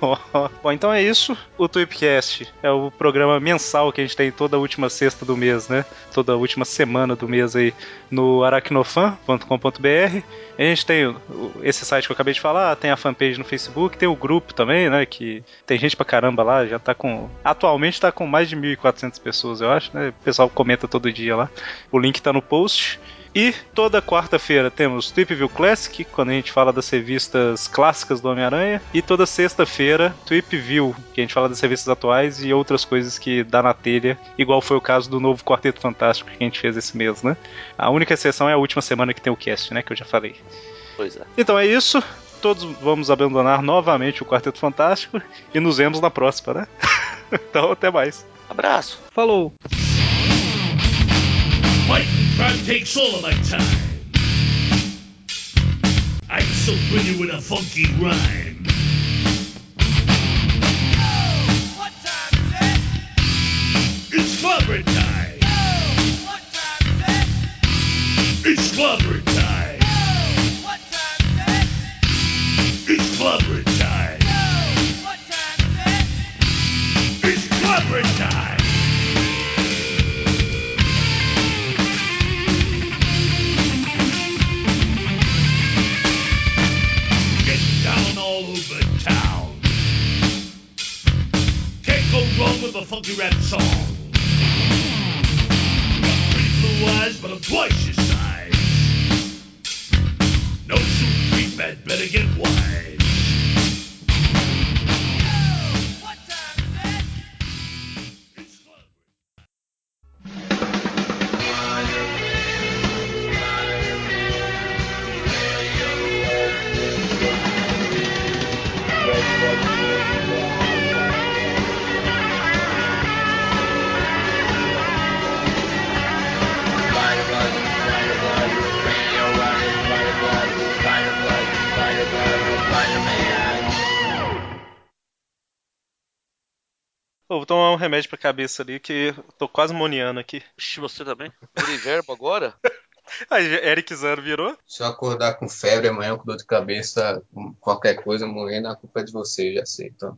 *laughs* Bom, então é isso. O Tweepcast é o programa mensal que a gente tem toda a última sexta do mês, né? Toda a última semana do mês aí no aracnofan.com.br. A gente tem esse site que eu acabei de falar, tem a fanpage no Facebook, tem o grupo também, né? Que tem gente pra caramba lá, já tá com. Atualmente tá com mais de 1.400 pessoas, eu acho, né? O pessoal comenta todo dia lá. O link tá no post. E toda quarta-feira temos Tweep View Classic, quando a gente fala das revistas clássicas do Homem-Aranha. E toda sexta-feira, Tweep View, que a gente fala das revistas atuais e outras coisas que dá na telha, igual foi o caso do novo Quarteto Fantástico que a gente fez esse mês, né? A única exceção é a última semana que tem o cast, né? Que eu já falei. Pois é. Então é isso. Todos vamos abandonar novamente o Quarteto Fantástico e nos vemos na próxima, né? *laughs* então até mais. Abraço. Falou. Crime takes all of my time. I can still bring you with a funky rhyme. Oh, what time is it? It's clobbering time. Oh, what time is it? It's clobbering time. Oh, what time is it? It's clobbering a funky rap song. Got pretty blue eyes, but I'm twice your size. No shoot creep man, better get wise. Vou tomar um remédio pra cabeça ali que eu tô quase moniando aqui. Ixi, você também? Tem verbo agora? *laughs* Aí, Eric Zero virou? Se eu acordar com febre amanhã, com dor de cabeça, com qualquer coisa, morrendo, a culpa é de você, já sei. Então.